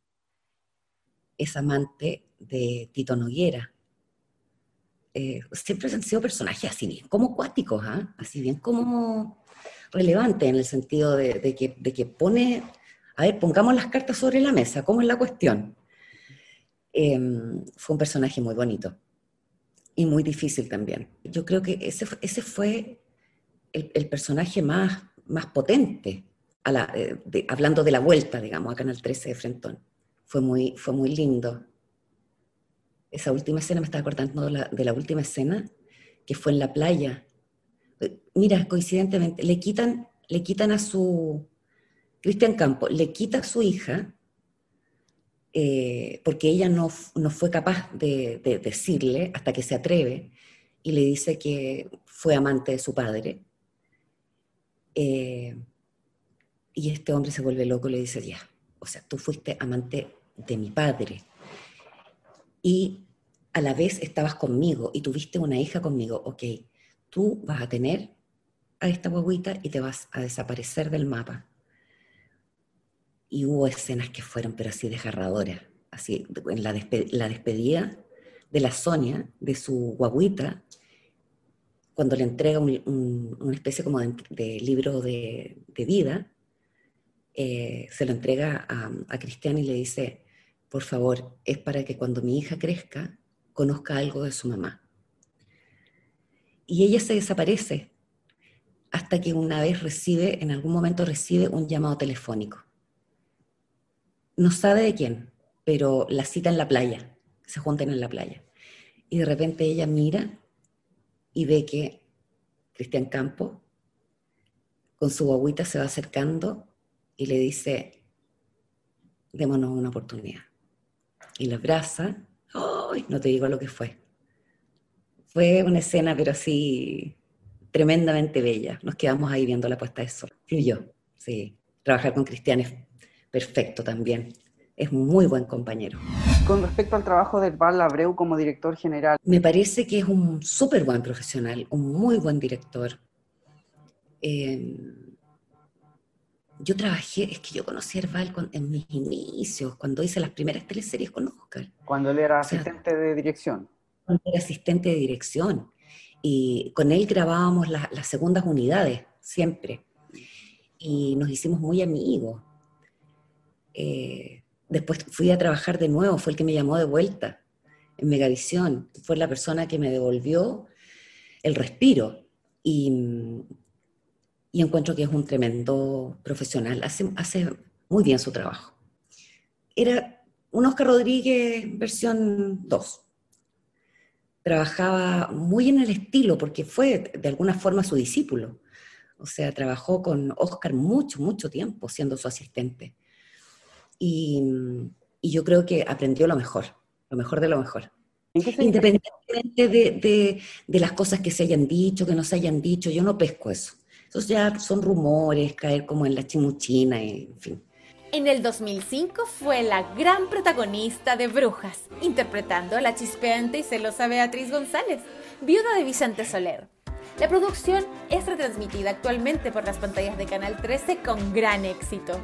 es amante de Tito Noguera. Eh, siempre han sido personajes así bien como cuáticos, ¿ah? así bien como relevantes en el sentido de, que, pone, a ver, pongamos las cartas sobre la mesa, ¿cómo es la cuestión? Em, fue un personaje muy bonito y muy difícil también. Yo creo que ese, fue el, personaje más, potente, eh, hablando de la vuelta, digamos, a Canal 13 de Frentón. Fue muy, fue muy lindo. esa última escena, me estaba acordando de la, de la última escena, que fue en la playa. Eh, Mira, coincidentemente, le quitan, le quitan a su, Cristian Campo, le quita a su hija, eh, porque ella no, no, fue capaz de, de, decirle hasta que se atreve, y le dice que fue amante de su padre. Eh, y este hombre se vuelve loco le dice, ya, o sea, tú fuiste amante de mi padre. Y a la vez estabas conmigo y tuviste una hija conmigo, ok, tú vas a tener a esta guaguita y te vas a desaparecer del mapa. Y hubo escenas que fueron, pero así desgarradoras, así, en la, despedida de la Sonia, de su guaguita, cuando le entrega un, una especie como de, libro de vida, eh, se lo entrega a, a Cristian y le dice, por favor, es para que cuando mi hija crezca, conozca algo de su mamá. Y ella se desaparece hasta que una vez recibe, en algún momento recibe un llamado telefónico. No sabe de quién, pero la cita en la playa, se juntan en la playa. Y de repente ella mira y ve que Cristian Campo con su agüita se va acercando y le dice, démonos una oportunidad. Y la abraza no te digo lo que fue. Fue una escena, pero así tremendamente bella. Nos quedamos ahí viendo la puesta de sol. Y yo, sí. Trabajar con Cristian es perfecto también. Es muy buen compañero. Con respecto al trabajo de Val Abreu como director general. Me parece que es un súper buen profesional, un muy buen director. Eh, yo trabajé, es que yo conocí a Herbal en mis inicios, cuando hice las primeras teleseries con Oscar. Cuando él era asistente de dirección. Cuando era asistente de dirección. Y con él grabábamos las segundas unidades, siempre. Y nos hicimos muy amigos. Eh, después fui a trabajar de nuevo, fue el que me llamó de vuelta en Megavisión. Fue la persona que me devolvió el respiro. Y y encuentro que es un tremendo profesional, hace, hace muy bien su trabajo. Era un Oscar Rodríguez versión 2. Trabajaba muy en el estilo porque fue de alguna forma su discípulo. O sea, trabajó con Oscar mucho, mucho tiempo siendo su asistente. Y, y yo creo que aprendió lo mejor, lo mejor de lo mejor. Independientemente de, de, de, las cosas que se hayan dicho, que no se hayan dicho, yo no pesco eso. Entonces ya son rumores, caer como en la chimuchina, en fin. En el 2005 fue la gran protagonista de Brujas, interpretando a la chispeante y celosa Beatriz González, viuda de Vicente Soler. La producción es retransmitida actualmente por las pantallas de Canal 13 con gran éxito.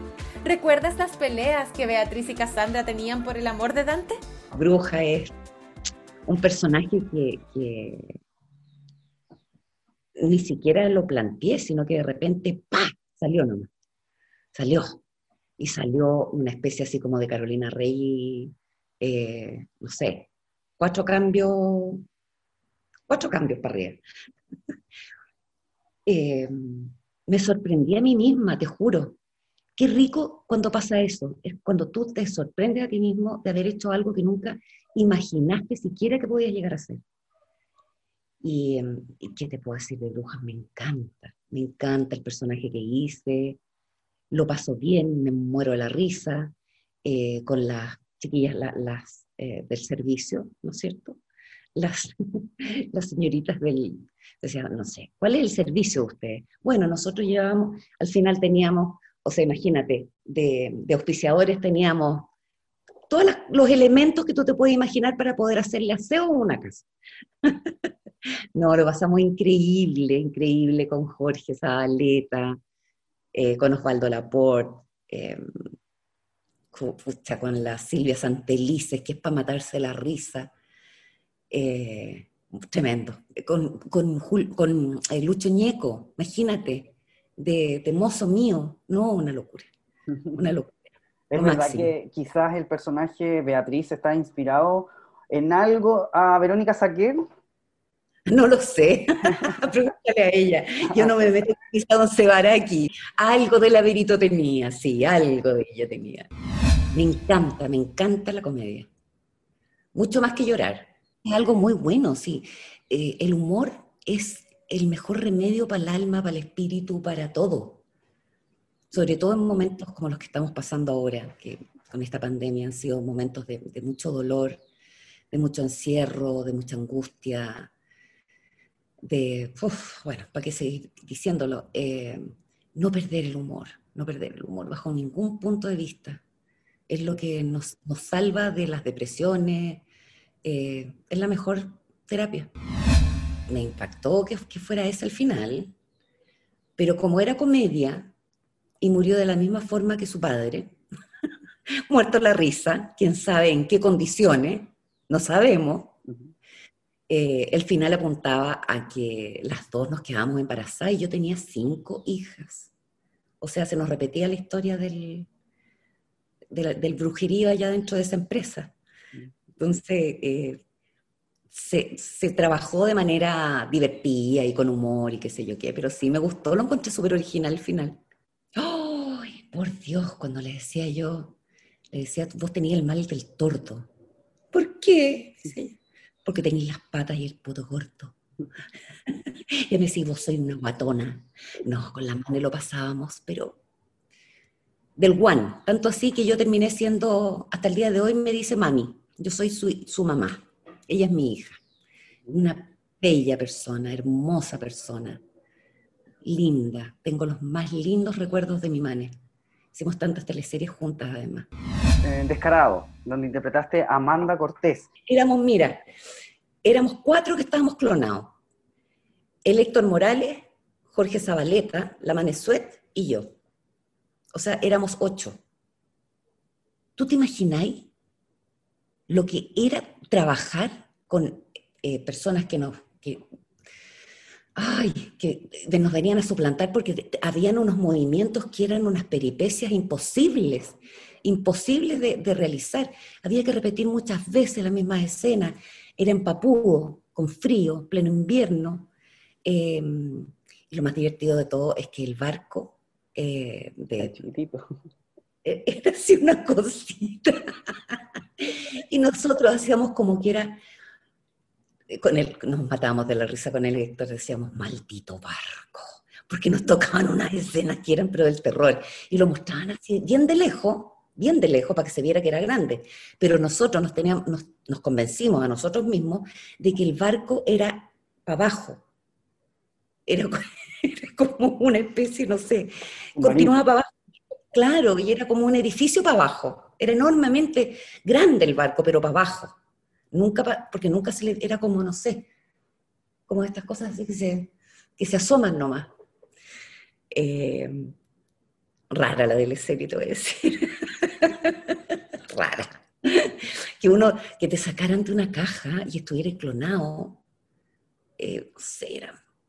¿Recuerdas las peleas que Beatriz y Cassandra tenían por el amor de Dante? Bruja es un personaje que, que ni siquiera lo planteé, sino que de repente, ¡pa! salió nomás. Salió. Y salió una especie así como de Carolina Rey, eh, no sé, cuatro cambios, cuatro cambios para arriba. *laughs* Eh, me sorprendí a mí misma, te juro. Qué rico cuando pasa eso, es cuando tú te sorprendes a ti mismo de haber hecho algo que nunca imaginaste siquiera que podías llegar a hacer. Y, qué te puedo decir de Brujas, me encanta, me encanta el personaje que hice, lo paso bien, me muero de la risa, eh, con las chiquillas, las eh, del servicio, ¿no es cierto? Las, *laughs* las señoritas del, decían, no sé, ¿cuál es el servicio de ustedes? Bueno, nosotros llevábamos, al final teníamos, o sea, imagínate, de, de auspiciadores teníamos todos los elementos que tú te puedes imaginar para poder hacerle aseo a una casa. *laughs* No, lo pasamos increíble, increíble con Jorge Zabaleta, eh, con Osvaldo Laporte, eh, con, la Silvia Santelices, que es para matarse la risa. Eh, tremendo. Con, con, con Lucho Ñeco, imagínate, de, de, mozo mío, no, una locura. Una *laughs* locura. Es verdad que quizás el personaje Beatriz está inspirado en algo a Verónica Saquer. *laughs* No lo sé. *laughs* Pregúntale a ella. Yo no me meto en Don aquí. Algo de laberito tenía, sí, algo de ella tenía. Me encanta, me encanta la comedia. mucho más que llorar. Es algo muy bueno, sí. Eh, el humor es el mejor remedio para el alma, para el espíritu, para todo. Sobre todo en momentos como los que estamos pasando ahora, que con esta pandemia han sido momentos de, mucho dolor, de mucho encierro, de mucha angustia, de, bueno, ¿para qué seguir diciéndolo? Eh, no perder el humor, no perder el humor bajo ningún punto de vista. Es lo que nos, salva de las depresiones, eh, es la mejor terapia. Me impactó que, que fuera ese el final, pero como era comedia y murió de la misma forma que su padre, *laughs* muerto la risa, quién sabe en qué condiciones, no sabemos, eh, el final apuntaba a que las dos nos quedábamos embarazadas y yo tenía cinco hijas. O sea, se nos repetía la historia del, del, brujerío allá dentro de esa empresa. Entonces, eh, se, se, trabajó de manera divertida y con humor y qué sé yo qué, pero sí me gustó, lo encontré súper original al final. ¡Ay, por Dios! Cuando le decía yo, le decía, vos tenías el mal del tordo. ¿Por qué? Porque tenéis las patas y el puto corto. *laughs* y me decía, vos soy una guatona. No, con la mano lo pasábamos, pero del one. Tanto así que yo terminé siendo, hasta el día de hoy me dice mami. Yo soy su, su mamá. Ella es mi hija. Una bella persona, hermosa persona. Linda. Tengo los más lindos recuerdos de mi mane. Hicimos tantas teleseries juntas además. Eh, Descarado, donde interpretaste a Amanda Cortés. Éramos, mira, éramos cuatro que estábamos clonados. El Héctor Morales, Jorge Zabaleta, la Manesuet y yo. O sea, éramos ocho. ¿Tú te imagináis lo que era trabajar con eh, personas que nos, que, ay, que nos venían a suplantar porque habían unos movimientos que eran unas peripecias imposibles imposible de, realizar. Había que repetir muchas veces la misma escena. Era en Papúo, con frío, pleno invierno. Em, y lo más divertido de todo es que el barco eh, de, e, *laughs* era así una cosita. *laughs* y nosotros hacíamos como que era con él, nos matábamos de la risa con él, Héctor, decíamos, maldito barco, porque nos tocaban unas escenas que eran pero del terror, y lo mostraban así, bien de lejos, bien de lejos para que se viera que era grande, pero nosotros nos, teníamos, nos, convencimos a nosotros mismos de que el barco era para abajo, *laughs* era, como una especie, no sé, continuaba para abajo, claro, y era como un edificio para abajo, era enormemente grande el barco, pero para abajo, nunca porque nunca se le, era como, no sé, como estas cosas así que se, que se asoman nomás. Eh, rara la del serie, te voy a decir. *laughs* rara. Que uno, que te sacaran de una caja y estuviera clonado, eh,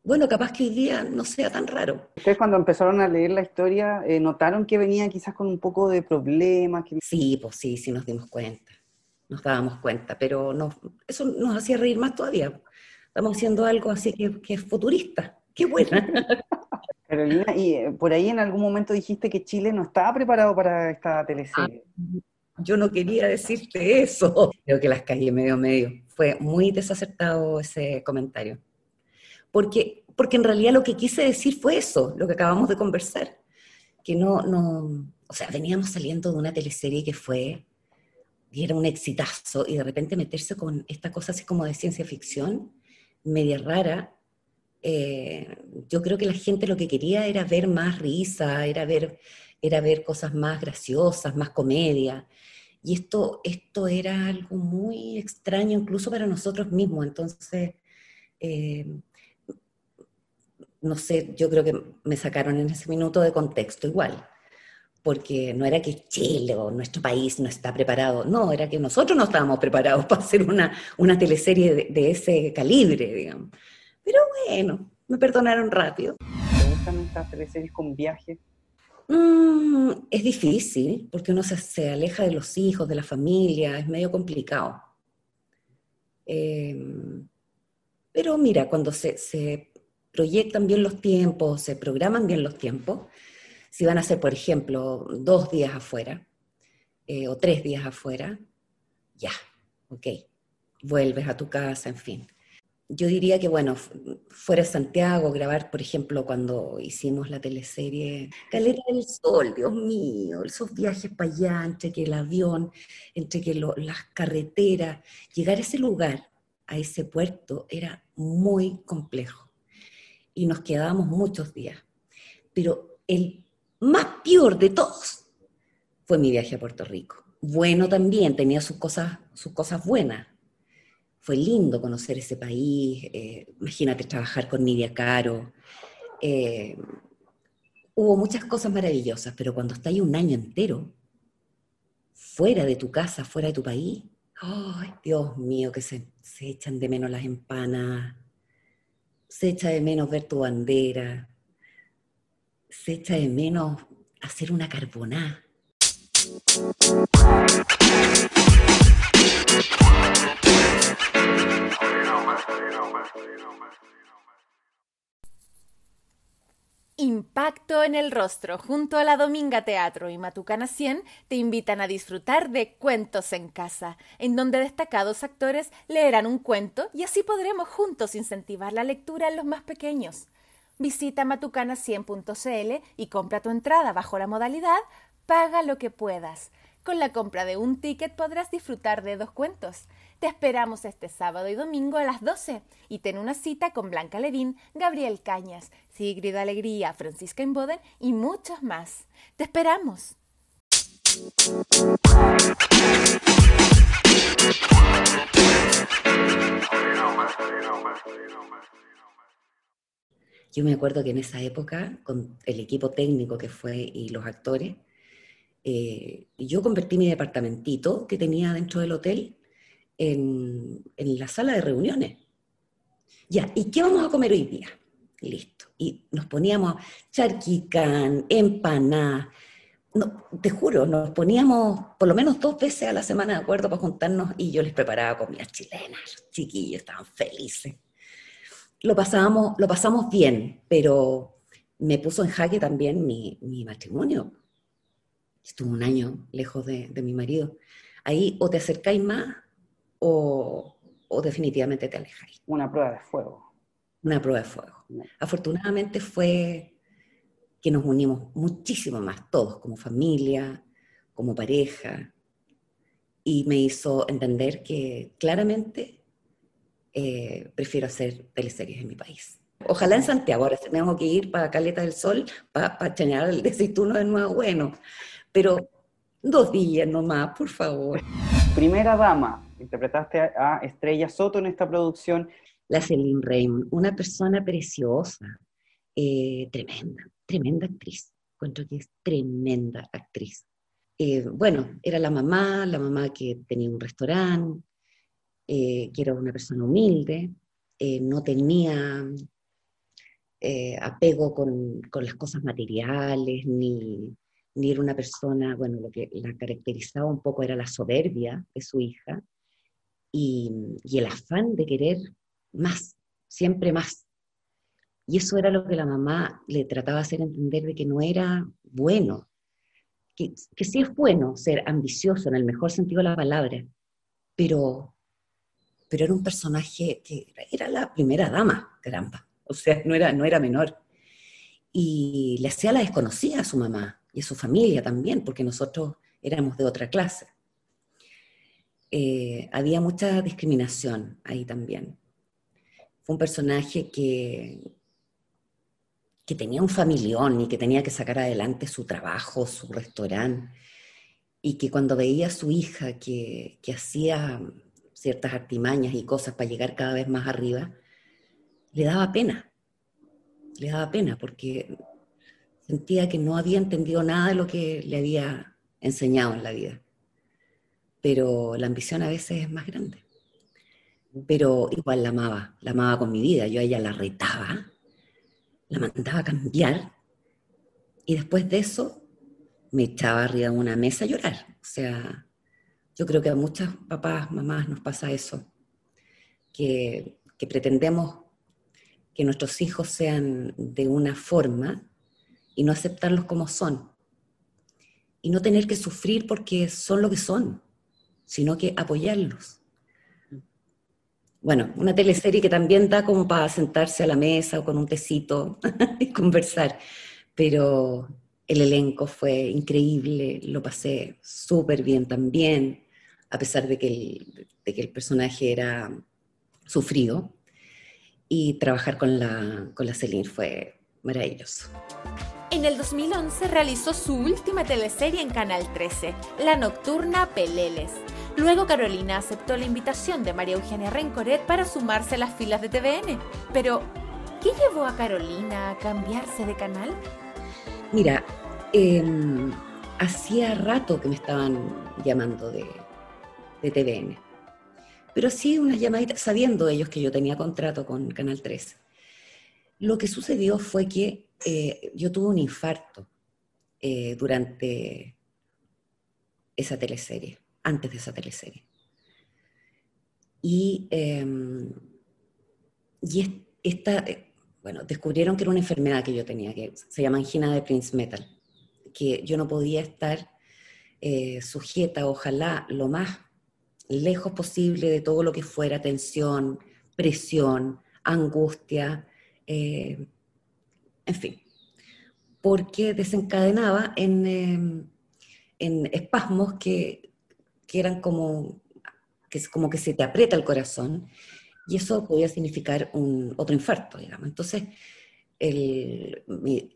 Bueno, capaz que hoy día no sea tan raro. Ustedes cuando empezaron a leer la historia, eh, ¿notaron que venía quizás con un poco de problemas? Sí, pues sí, sí nos dimos cuenta. Nos dábamos cuenta, pero no, eso nos hacía reír más todavía. Estamos haciendo algo así que, que es futurista. ¡Qué buena! *laughs* Carolina, y eh, por ahí en algún momento dijiste que Chile no estaba preparado para esta teleserie. Ah, yo no quería decirte eso. Creo que las callé medio medio. Fue muy desacertado ese comentario. Porque, porque en realidad lo que quise decir fue eso, lo que acabamos de conversar. Que no, no, o sea, veníamos saliendo de una teleserie que fue, y era un exitazo, y de repente meterse con esta cosa así como de ciencia ficción, media rara, eh, yo creo que la gente lo que quería era ver más risa, era ver, era ver cosas más graciosas, más comedia. Y esto, esto era algo muy extraño incluso para nosotros mismos. Entonces, eh, no sé, yo creo que me sacaron en ese minuto de contexto igual, porque no era que Chile o nuestro país no está preparado, no, era que nosotros no estábamos preparados *laughs* para hacer una, una teleserie de, de ese calibre, digamos. Pero bueno, me perdonaron rápido. ¿Te gustan estas teleseries con viaje? Mm, es difícil, porque uno se, aleja de los hijos, de la familia, es medio complicado. Em, pero mira, cuando se, proyectan bien los tiempos, se programan bien los tiempos, si van a ser, por ejemplo, dos días afuera eh, o tres días afuera, ya, ok, vuelves a tu casa, en fin. Yo diría que, bueno, fuera de Santiago, grabar, por ejemplo, cuando hicimos la teleserie Caleta del Sol, Dios mío, esos viajes para allá, entre que el avión, entre que las carreteras, llegar a ese lugar, a ese puerto, era muy complejo. Y nos quedábamos muchos días. Pero el más peor de todos fue mi viaje a Puerto Rico. Bueno también, tenía sus cosas, sus cosas buenas, fue lindo conocer ese país, eh, imagínate trabajar con Nidia Caro. Eh, hubo muchas cosas maravillosas, pero cuando estás un año entero, fuera de tu casa, fuera de tu país, ¡ay, Dios mío, que se, se echan de menos las empanas, se echa de menos ver tu bandera, se echa de menos hacer una carbonada. Impacto en el rostro junto a la Dominga Teatro y Matucana 100 te invitan a disfrutar de Cuentos en Casa, en donde destacados actores leerán un cuento y así podremos juntos incentivar la lectura en los más pequeños. Visita matucana100.cl y compra tu entrada bajo la modalidad Paga lo que puedas. Con la compra de un ticket podrás disfrutar de dos cuentos. Te esperamos este sábado y domingo a las 12 y ten una cita con Blanca Levín, Gabriel Cañas, Sigrid Alegría, Francisca Inboden y muchos más. ¡Te esperamos! Yo me acuerdo que en esa época, con el equipo técnico que fue y los actores, eh, yo convertí mi departamentito que tenía dentro del hotel en, la sala de reuniones. Ya, ¿y qué vamos a comer hoy día? Listo. Y nos poníamos charquicán, empaná. No, te juro, nos poníamos por lo menos dos veces a la semana de acuerdo para juntarnos y yo les preparaba comidas chilenas. Los chiquillos estaban felices. Lo pasábamos, lo pasamos bien, pero me puso en jaque también mi, mi matrimonio. Estuve un año lejos de, de mi marido. Ahí o te acercáis más o, definitivamente te alejáis. Una prueba de fuego. Una prueba de fuego. Afortunadamente fue que nos unimos muchísimo más, todos, como familia, como pareja, y me hizo entender que claramente eh, prefiero hacer teleseries en mi país. Ojalá en Santiago, ahora tenemos que ir para Caleta del Sol para, para chañar el *laughs* desituno de nuevo, bueno, pero dos días nomás, por favor. Primera dama, interpretaste a, Estrella Soto en esta producción. La Celine Raymond, una persona preciosa, eh, tremenda, tremenda actriz. Encuentro que es tremenda actriz. Eh, bueno, era la mamá, la mamá que tenía un restaurante, eh, que era una persona humilde, no tenía apego con, con, las cosas materiales, ni, ni era una persona, bueno, lo que la caracterizaba un poco era la soberbia de su hija, y, el afán de querer más, siempre más. Y eso era lo que la mamá le trataba de hacer entender de que no era bueno, que, que sí es bueno ser ambicioso en el mejor sentido de la palabra, pero, pero era un personaje que era la primera dama, caramba, o sea, no era, no era menor. Y le hacía la desconocida a su mamá y a su familia también, porque nosotros éramos de otra clase. Eh, había mucha discriminación ahí también. Fue un personaje que, que tenía un familión y que tenía que sacar adelante su trabajo, su restaurante, y que cuando veía a su hija que, que hacía ciertas artimañas y cosas para llegar cada vez más arriba, le daba pena, le daba pena porque sentía que no había entendido nada de lo que le había enseñado en la vida pero la ambición a veces es más grande. Pero igual la amaba, la amaba con mi vida, yo a ella la retaba, la mandaba a cambiar y después de eso me echaba arriba de una mesa a llorar. O sea, yo creo que a muchas papás, mamás nos pasa eso, que, que pretendemos que nuestros hijos sean de una forma y no aceptarlos como son. Y no tener que sufrir porque son lo que son sino que apoyarlos. bueno, una teleserie que también da como para sentarse a la mesa o con un tecito *laughs* y conversar, pero el elenco fue increíble, lo pasé súper bien también, a pesar de que, el, de que el personaje era sufrido, y trabajar con la, con la Celine fue maravilloso. En el 2011 realizó su última teleserie en Canal 13, La Nocturna Peleles. Luego Carolina aceptó la invitación de María Eugenia Rencoret para sumarse a las filas de TVN. Pero, ¿qué llevó a Carolina a cambiarse de canal? Mira, em, hacía rato que me estaban llamando de, de TVN, pero sí unas llamaditas, sabiendo ellos que yo tenía contrato con Canal 13. Lo que sucedió fue que eh, yo tuve un infarto eh, durante esa teleserie antes de esa teleserie. Y, em, y esta, eh, bueno, descubrieron que era una enfermedad que yo tenía, que se llama angina de Prince Metal, que yo no podía estar sujeta, ojalá, lo más lejos posible de todo lo que fuera tensión, presión, angustia, eh, en fin, porque desencadenaba en, em, en espasmos que que eran como que, como que se te aprieta el corazón, y eso podía significar un, otro infarto, digamos. Entonces, el,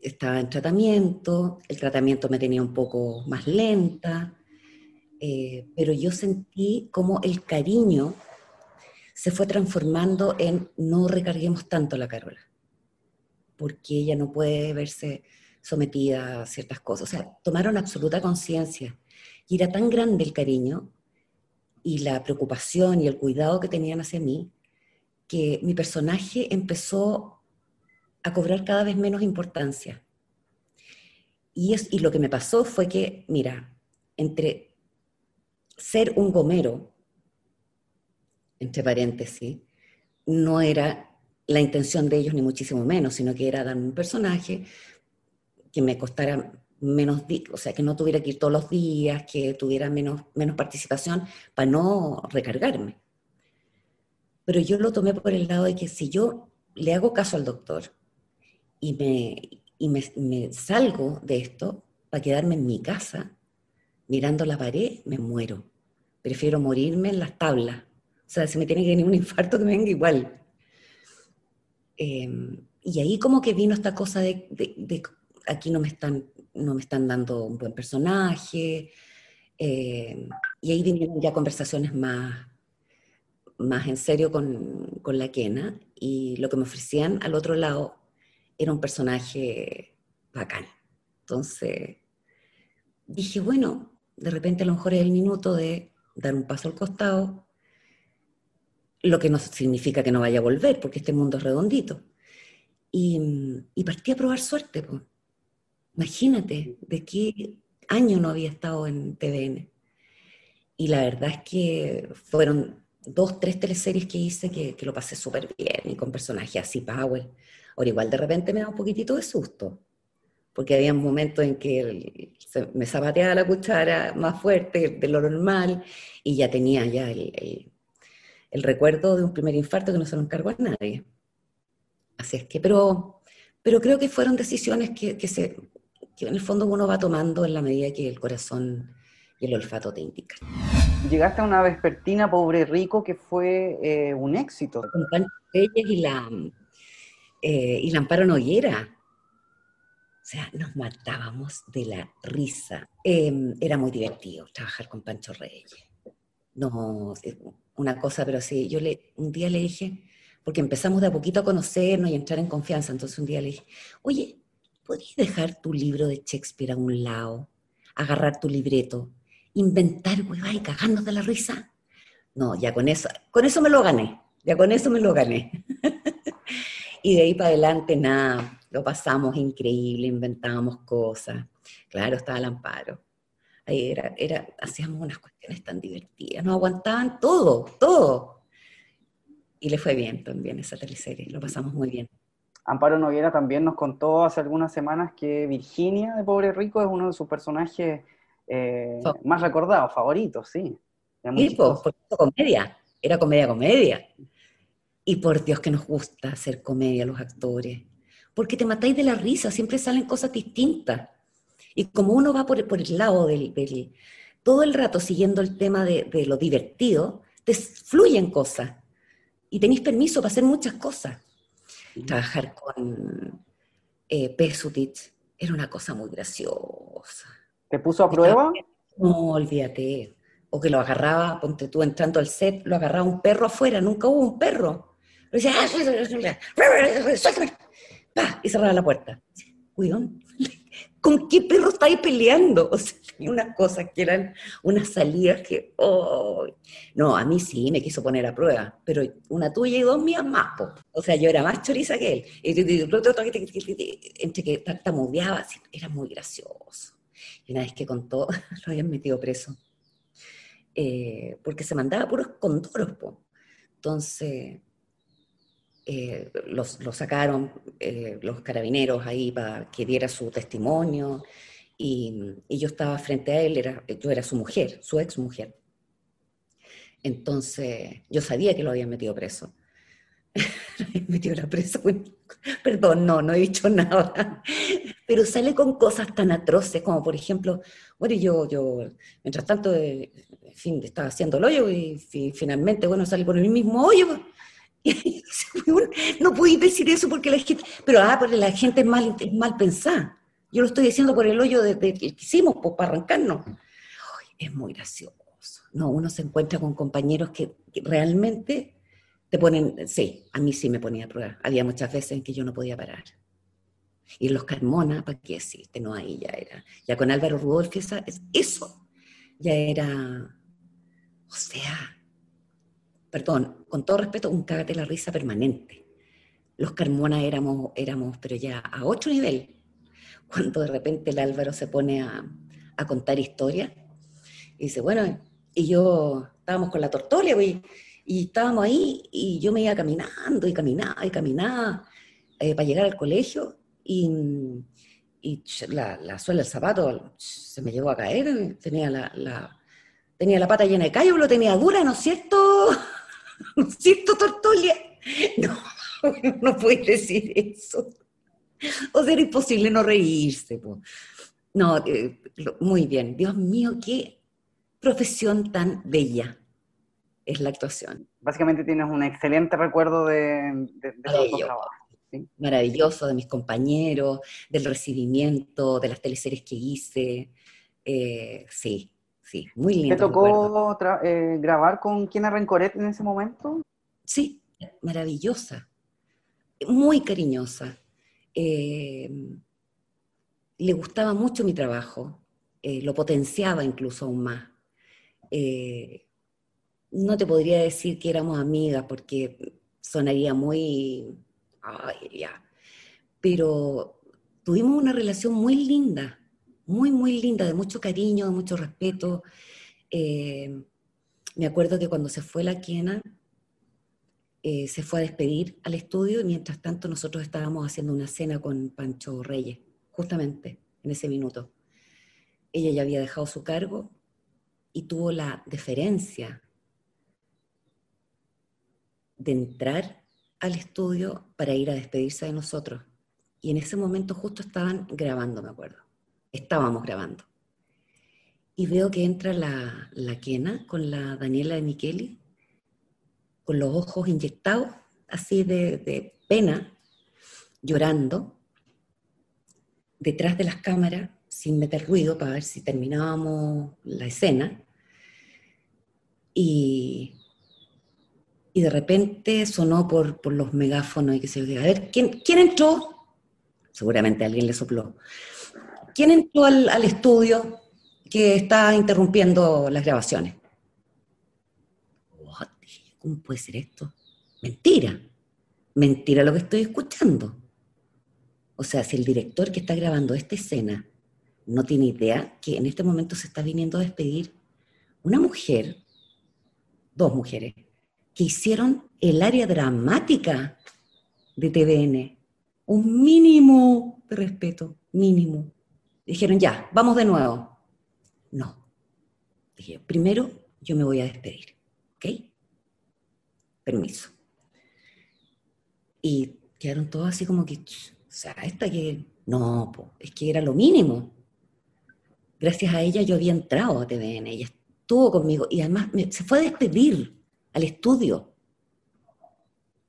estaba en tratamiento, el tratamiento me tenía un poco más lenta, eh, pero yo sentí como el cariño se fue transformando en no recarguemos tanto la Carola, porque ella no puede verse sometida a ciertas cosas. O sea, tomaron absoluta conciencia y era tan grande el cariño y la preocupación y el cuidado que tenían hacia mí, que mi personaje empezó a cobrar cada vez menos importancia. Y, es, y lo que me pasó fue que, mira, entre ser un gomero, entre paréntesis, no era la intención de ellos ni muchísimo menos, sino que era dar un personaje que me costara menos, o sea, que no tuviera que ir todos los días, que tuviera menos, menos participación para no recargarme. Pero yo lo tomé por el lado de que si yo le hago caso al doctor y me, y me, salgo de esto para quedarme en mi casa mirando la pared, me muero. Prefiero morirme en las tablas. O sea, si me tiene que venir un *laughs* infarto, que me venga igual. Em, y ahí como que vino esta cosa de, de, aquí no me están no me están dando un buen personaje. Eh, y ahí vinieron ya conversaciones más, más en serio con, con, la Kena y lo que me ofrecían al otro lado era un personaje bacán. Entonces dije, bueno, de repente a lo mejor es el minuto de dar un paso al costado, lo que no significa que no vaya a volver, porque este mundo es redondito. Y, y partí a probar suerte. Pues. Imagínate de qué año no había estado en TVN. Y la verdad es que fueron dos, tres teleseries que hice que, lo pasé súper bien y con personajes así power. Ahora igual de repente me da un poquitito de susto, porque había momentos en que me zapateaba la cuchara más fuerte de lo normal y ya tenía ya el, el, recuerdo de un primer infarto que no se lo encargó a nadie. Así es que, pero, pero creo que fueron decisiones que, que se, que en el fondo uno va tomando en la medida que el corazón y el olfato te indican. Llegaste a una vespertina pobre rico que fue eh, un éxito. Con Pancho Reyes y la, eh, y la Amparo Noguera. O sea, nos matábamos de la risa. Em, era muy divertido trabajar con Pancho Reyes. No, una cosa, pero sí, yo le, un día le dije, porque empezamos de a poquito a conocernos y entrar en confianza, entonces un día le dije, oye, ¿podrías dejar tu libro de Shakespeare a un lado, agarrar tu libreto, inventar huevas y cagarnos de la risa? No, ya con eso, con eso me lo gané, ya con eso me lo gané. *laughs* y de ahí para adelante nada, lo pasamos increíble, inventábamos cosas. Claro, estaba el amparo. Ahí era, era, hacíamos unas cuestiones tan divertidas, nos aguantaban todo, todo. Y le fue bien también esa teleserie, lo pasamos muy bien. Amparo Noguera también nos contó hace algunas semanas que Virginia de Pobre Rico es uno de sus personajes eh, más recordados, favoritos, sí. Sí, pues, comedia, era comedia-comedia. Y por Dios que nos gusta hacer comedia los actores, porque te matáis de la risa, siempre salen cosas distintas. Y como uno va por, por el lado del, del, todo el rato siguiendo el tema de, de lo divertido, te fluyen cosas y tenéis permiso para hacer muchas cosas. Trabajar con eh, Pesutich era una cosa muy graciosa. ¿Te puso a prueba? No, olvídate. O que lo agarraba, ponte tú entrando al set, lo agarraba un perro afuera, nunca hubo un perro. Lo decía, ¡Ah, y cerraba la puerta. Cuidado. ¿Con qué perro estáis peleando? O sea, tenía unas cosas que eran unas salidas que, oh. no, a mí sí me quiso poner a prueba, pero una tuya y dos mías más, po. o sea, yo era más choriza que él, entre que tartamudeaba, era muy gracioso. Y una vez que contó, lo habían metido preso, eh, porque se mandaba puros condoros, po. entonces eh, los, sacaron eh, los carabineros ahí para que diera su testimonio y, yo estaba frente a él, era, yo era su mujer, su ex mujer. Entonces yo sabía que lo habían metido preso. *laughs* metido la. Perdón, no, no he dicho *laughs* nada. Pero sale con cosas tan atroces como, por ejemplo, bueno, yo, yo mientras tanto, eh, en fin, estaba haciendo el hoyo y, finalmente, bueno, sale por el mismo hoyo *laughs* no podéis decir eso porque la gente, pero ah, porque la gente es mal, mal pensada. Yo lo estoy diciendo por el hoyo de, que hicimos, pues, para arrancarnos. es muy gracioso. No, uno se encuentra con compañeros que, realmente te ponen, sí, a mí sí me ponía a prueba. Había muchas veces en que yo no podía parar. Y los Carmona, ¿para qué existe? No, ahí ya era. Ya con Álvaro Rudolf, eso ya era, o sea, perdón, con todo respeto, un cágate la risa permanente. Los Carmona éramos, éramos, pero ya a otro nivel. Cuando de repente el Álvaro se pone a, contar historias y dice, bueno, y yo estábamos con la tortolia, y, y estábamos ahí y yo me iba caminando y caminaba y caminaba eh, para llegar al colegio y, la, la, suela del zapato se me llegó a caer, tenía la, tenía la pata llena de callo, lo tenía dura, ¿no es cierto? *laughs* *laughs* ¿No es cierto, Tortolia? No, no puedes decir eso. O sea, era imposible no reírse. No, eh, muy bien. Dios mío, qué profesión tan bella es la actuación. Básicamente tienes un excelente recuerdo de, de, de Maravilloso, de mis compañeros, del recibimiento, de las teleseries que hice. Eh, sí, Sí, muy lindo. ¿Te tocó eh, grabar con Kiana Rencoret en ese momento? Sí, maravillosa, muy cariñosa. Eh, le gustaba mucho mi trabajo, eh, lo potenciaba incluso aún más. no te podría decir que éramos amigas porque sonaría muy... Ay, ya. Pero tuvimos una relación muy linda muy, muy linda, de mucho cariño, de mucho respeto. Eh, me acuerdo que cuando se fue la Quiena, eh, se fue a despedir al estudio y mientras tanto nosotros estábamos haciendo una cena con Pancho Reyes, justamente en ese minuto. Ella ya había dejado su cargo y tuvo la deferencia de entrar al estudio para ir a despedirse de nosotros. Y en ese momento justo estaban grabando, me acuerdo estábamos grabando. Y veo que entra la, la Kena con la Daniela de Micheli, con los ojos inyectados, así de, de pena, llorando, detrás de las cámaras, sin meter ruido para ver si terminábamos la escena. Y, y de repente sonó por, por los megáfonos y que se a ver, ¿quién, ¿quién entró? Seguramente alguien le sopló. ¿Quién entró al, estudio que está interrumpiendo las grabaciones? ¿Cómo puede ser esto? Mentira. Mentira lo que estoy escuchando. O sea, si el director que está grabando esta escena no tiene idea que en este momento se está viniendo a despedir una mujer, dos mujeres, que hicieron el área dramática de TVN. Un mínimo de respeto, mínimo. Dijeron, ya, vamos de nuevo. No. Dije, primero yo me voy a despedir, ¿ok? Permiso. Y quedaron todos así como que, o sea, esta que, no, es que era lo mínimo. Gracias a ella yo había entrado a TVN, ella estuvo conmigo y además se fue a despedir al estudio.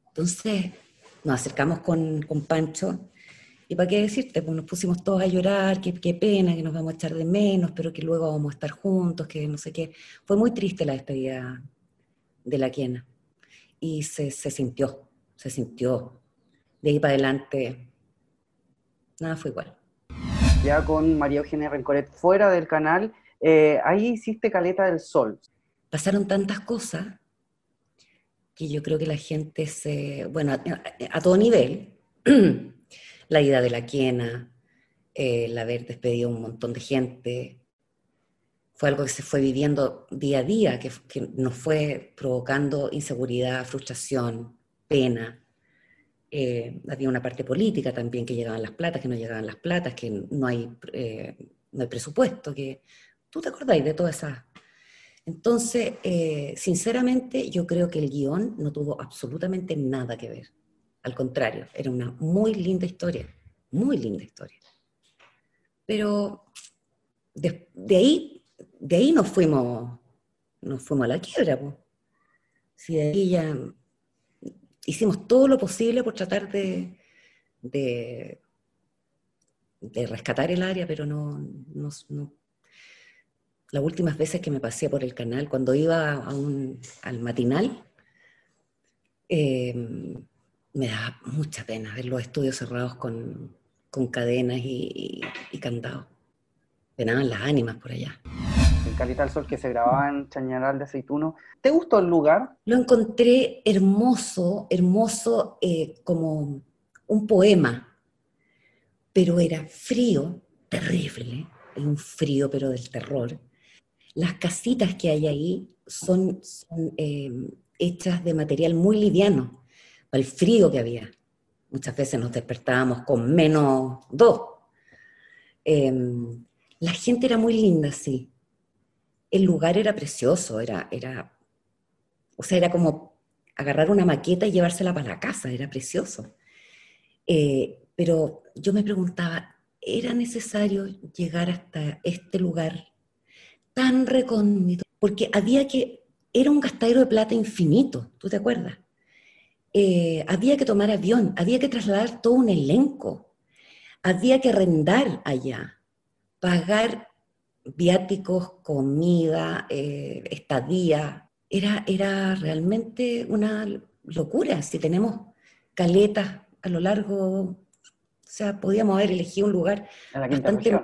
Entonces nos acercamos con, con Pancho y para qué decirte, pues nos pusimos todos a llorar, qué, qué pena, que nos vamos a echar de menos, pero que luego vamos a estar juntos, que no sé qué. Fue muy triste la despedida de la quiena. Y se, se sintió, se sintió. De ahí para adelante, nada fue igual. Ya con María Eugenia Rencoret fuera del canal, eh, ahí hiciste Caleta del Sol. Pasaron tantas cosas que yo creo que la gente se, bueno, a, a todo nivel, *clears throat* la ida de la quiena, el haber despedido un montón de gente, fue algo que se fue viviendo día a día, que, nos fue provocando inseguridad, frustración, pena. Eh, había una parte política también, que llegaban las platas, que no llegaban las platas, que no hay, eh, no hay presupuesto, que tú te acordáis de todas esas... Entonces, eh, sinceramente, yo creo que el guion no tuvo absolutamente nada que ver. Al contrario, era una muy linda historia, muy linda historia. Pero de, ahí, de ahí nos fuimos, nos fuimos a la quiebra. Si de ahí ya hicimos todo lo posible por tratar de, de, rescatar el área, pero no, no, Las últimas veces que me pasé por el canal, cuando iba a un, al matinal, eh, me da mucha pena ver los estudios cerrados con, cadenas y, candados. Penaban las ánimas por allá. El Calita del Sol que se grababa en Chañaral de Aceituno. ¿Te gustó el lugar? Lo encontré hermoso, hermoso eh, como un poema, pero era frío, terrible, un frío pero del terror. Las casitas que hay ahí son, eh, hechas de material muy liviano, el frío que había. Muchas veces nos despertábamos con menos dos. Em, la gente era muy linda, sí. El lugar era precioso, era, era, o sea, era como agarrar una maqueta y llevársela para la casa, era precioso. Eh, pero yo me preguntaba, ¿era necesario llegar hasta este lugar tan recóndito? Porque había que, era un gastadero de plata infinito, ¿tú te acuerdas? Eh, había que tomar avión, había que trasladar todo un elenco, había que arrendar allá, pagar viáticos, comida, eh, estadía. Era, era realmente una locura. Si tenemos caletas a lo largo, o sea, podíamos haber elegido un lugar bastante,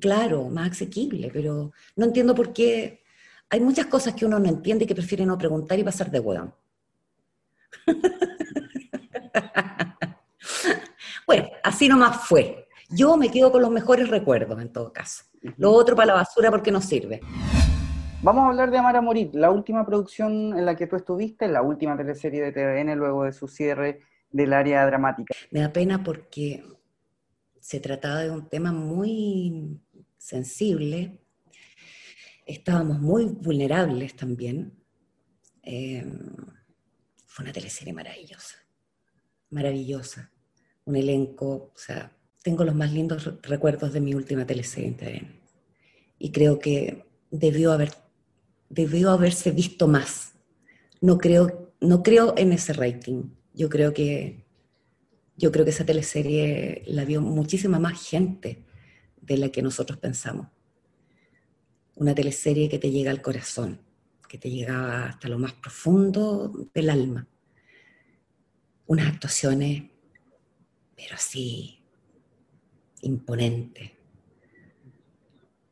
claro, más asequible, pero no entiendo por qué. Hay muchas cosas que uno no entiende y que prefiere no preguntar y pasar de hueón. *laughs* bueno, así nomás fue. Yo me quedo con los mejores recuerdos en todo caso. Lo otro para la basura porque no sirve. Vamos a hablar de Amar a Morir, la última producción en la que tú estuviste, la última teleserie de TVN luego de su cierre del área dramática. Me da pena porque se trataba de un tema muy sensible, estábamos muy vulnerables también. Eh, fue una teleserie maravillosa, maravillosa. Un elenco, o sea, tengo los más lindos recuerdos de mi última teleserie en TVN. Y creo que debió, haber, debió haberse visto más. No creo, no creo en ese rating. Yo creo que yo creo que esa teleserie la vio muchísima más gente de la que nosotros pensamos. Una teleserie que te llega al corazón, que te llegaba hasta lo más profundo del alma. Unas actuaciones, pero así, imponentes.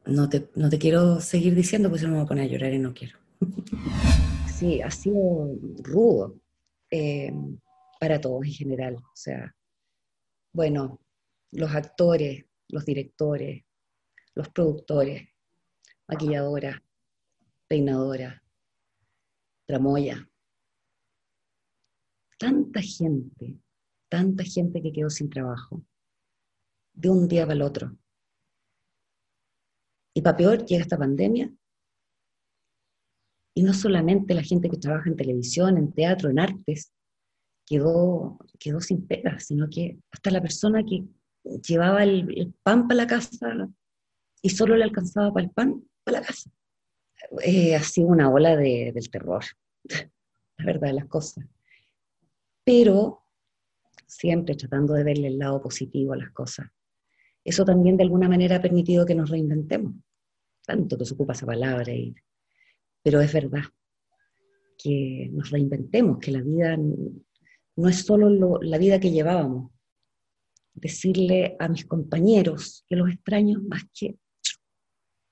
No te, no te quiero seguir diciendo, pues no me voy a poner a llorar y no quiero. *laughs* Sí, ha sido rudo eh, para todos en general. O sea, bueno, los actores, los directores, los productores, maquilladoras, peinadoras, Tramoya. Tanta gente, tanta gente que quedó sin trabajo, de un día para el otro. Y para peor, llega esta pandemia. Y no solamente la gente que trabaja en televisión, en teatro, en artes, quedó, quedó sin pega, sino que hasta la persona que llevaba el, pan para la casa y solo le alcanzaba para el pan, para la casa. Eh, ha sido una ola de, del terror, la verdad de las cosas. Pero siempre tratando de verle el lado positivo a las cosas. Eso también de alguna manera ha permitido que nos reinventemos, tanto que se ocupa esa palabra, pero es verdad que nos reinventemos, que la vida no es solo la vida que llevábamos. Decirle a mis compañeros que los extraño más que,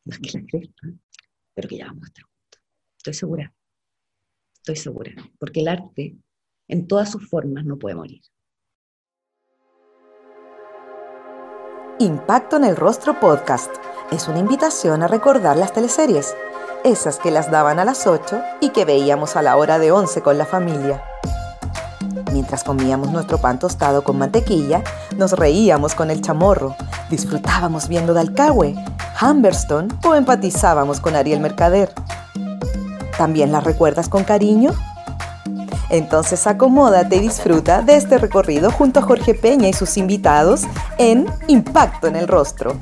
más que la cresta, pero que ya vamos a estar juntos. Estoy segura, estoy segura, porque el arte en todas sus formas no puede morir. Impacto en el Rostro Podcast es una invitación a recordar las teleseries, esas que las daban a las 8 y que veíamos a la hora de 11 con la familia. Mientras comíamos nuestro pan tostado con mantequilla, nos reíamos con el chamorro, disfrutábamos viendo Dalcahue, Humberstone o empatizábamos con Ariel Mercader. ¿También las recuerdas con cariño? Entonces acomódate y disfruta de este recorrido junto a Jorge Peña y sus invitados en Impacto en el Rostro.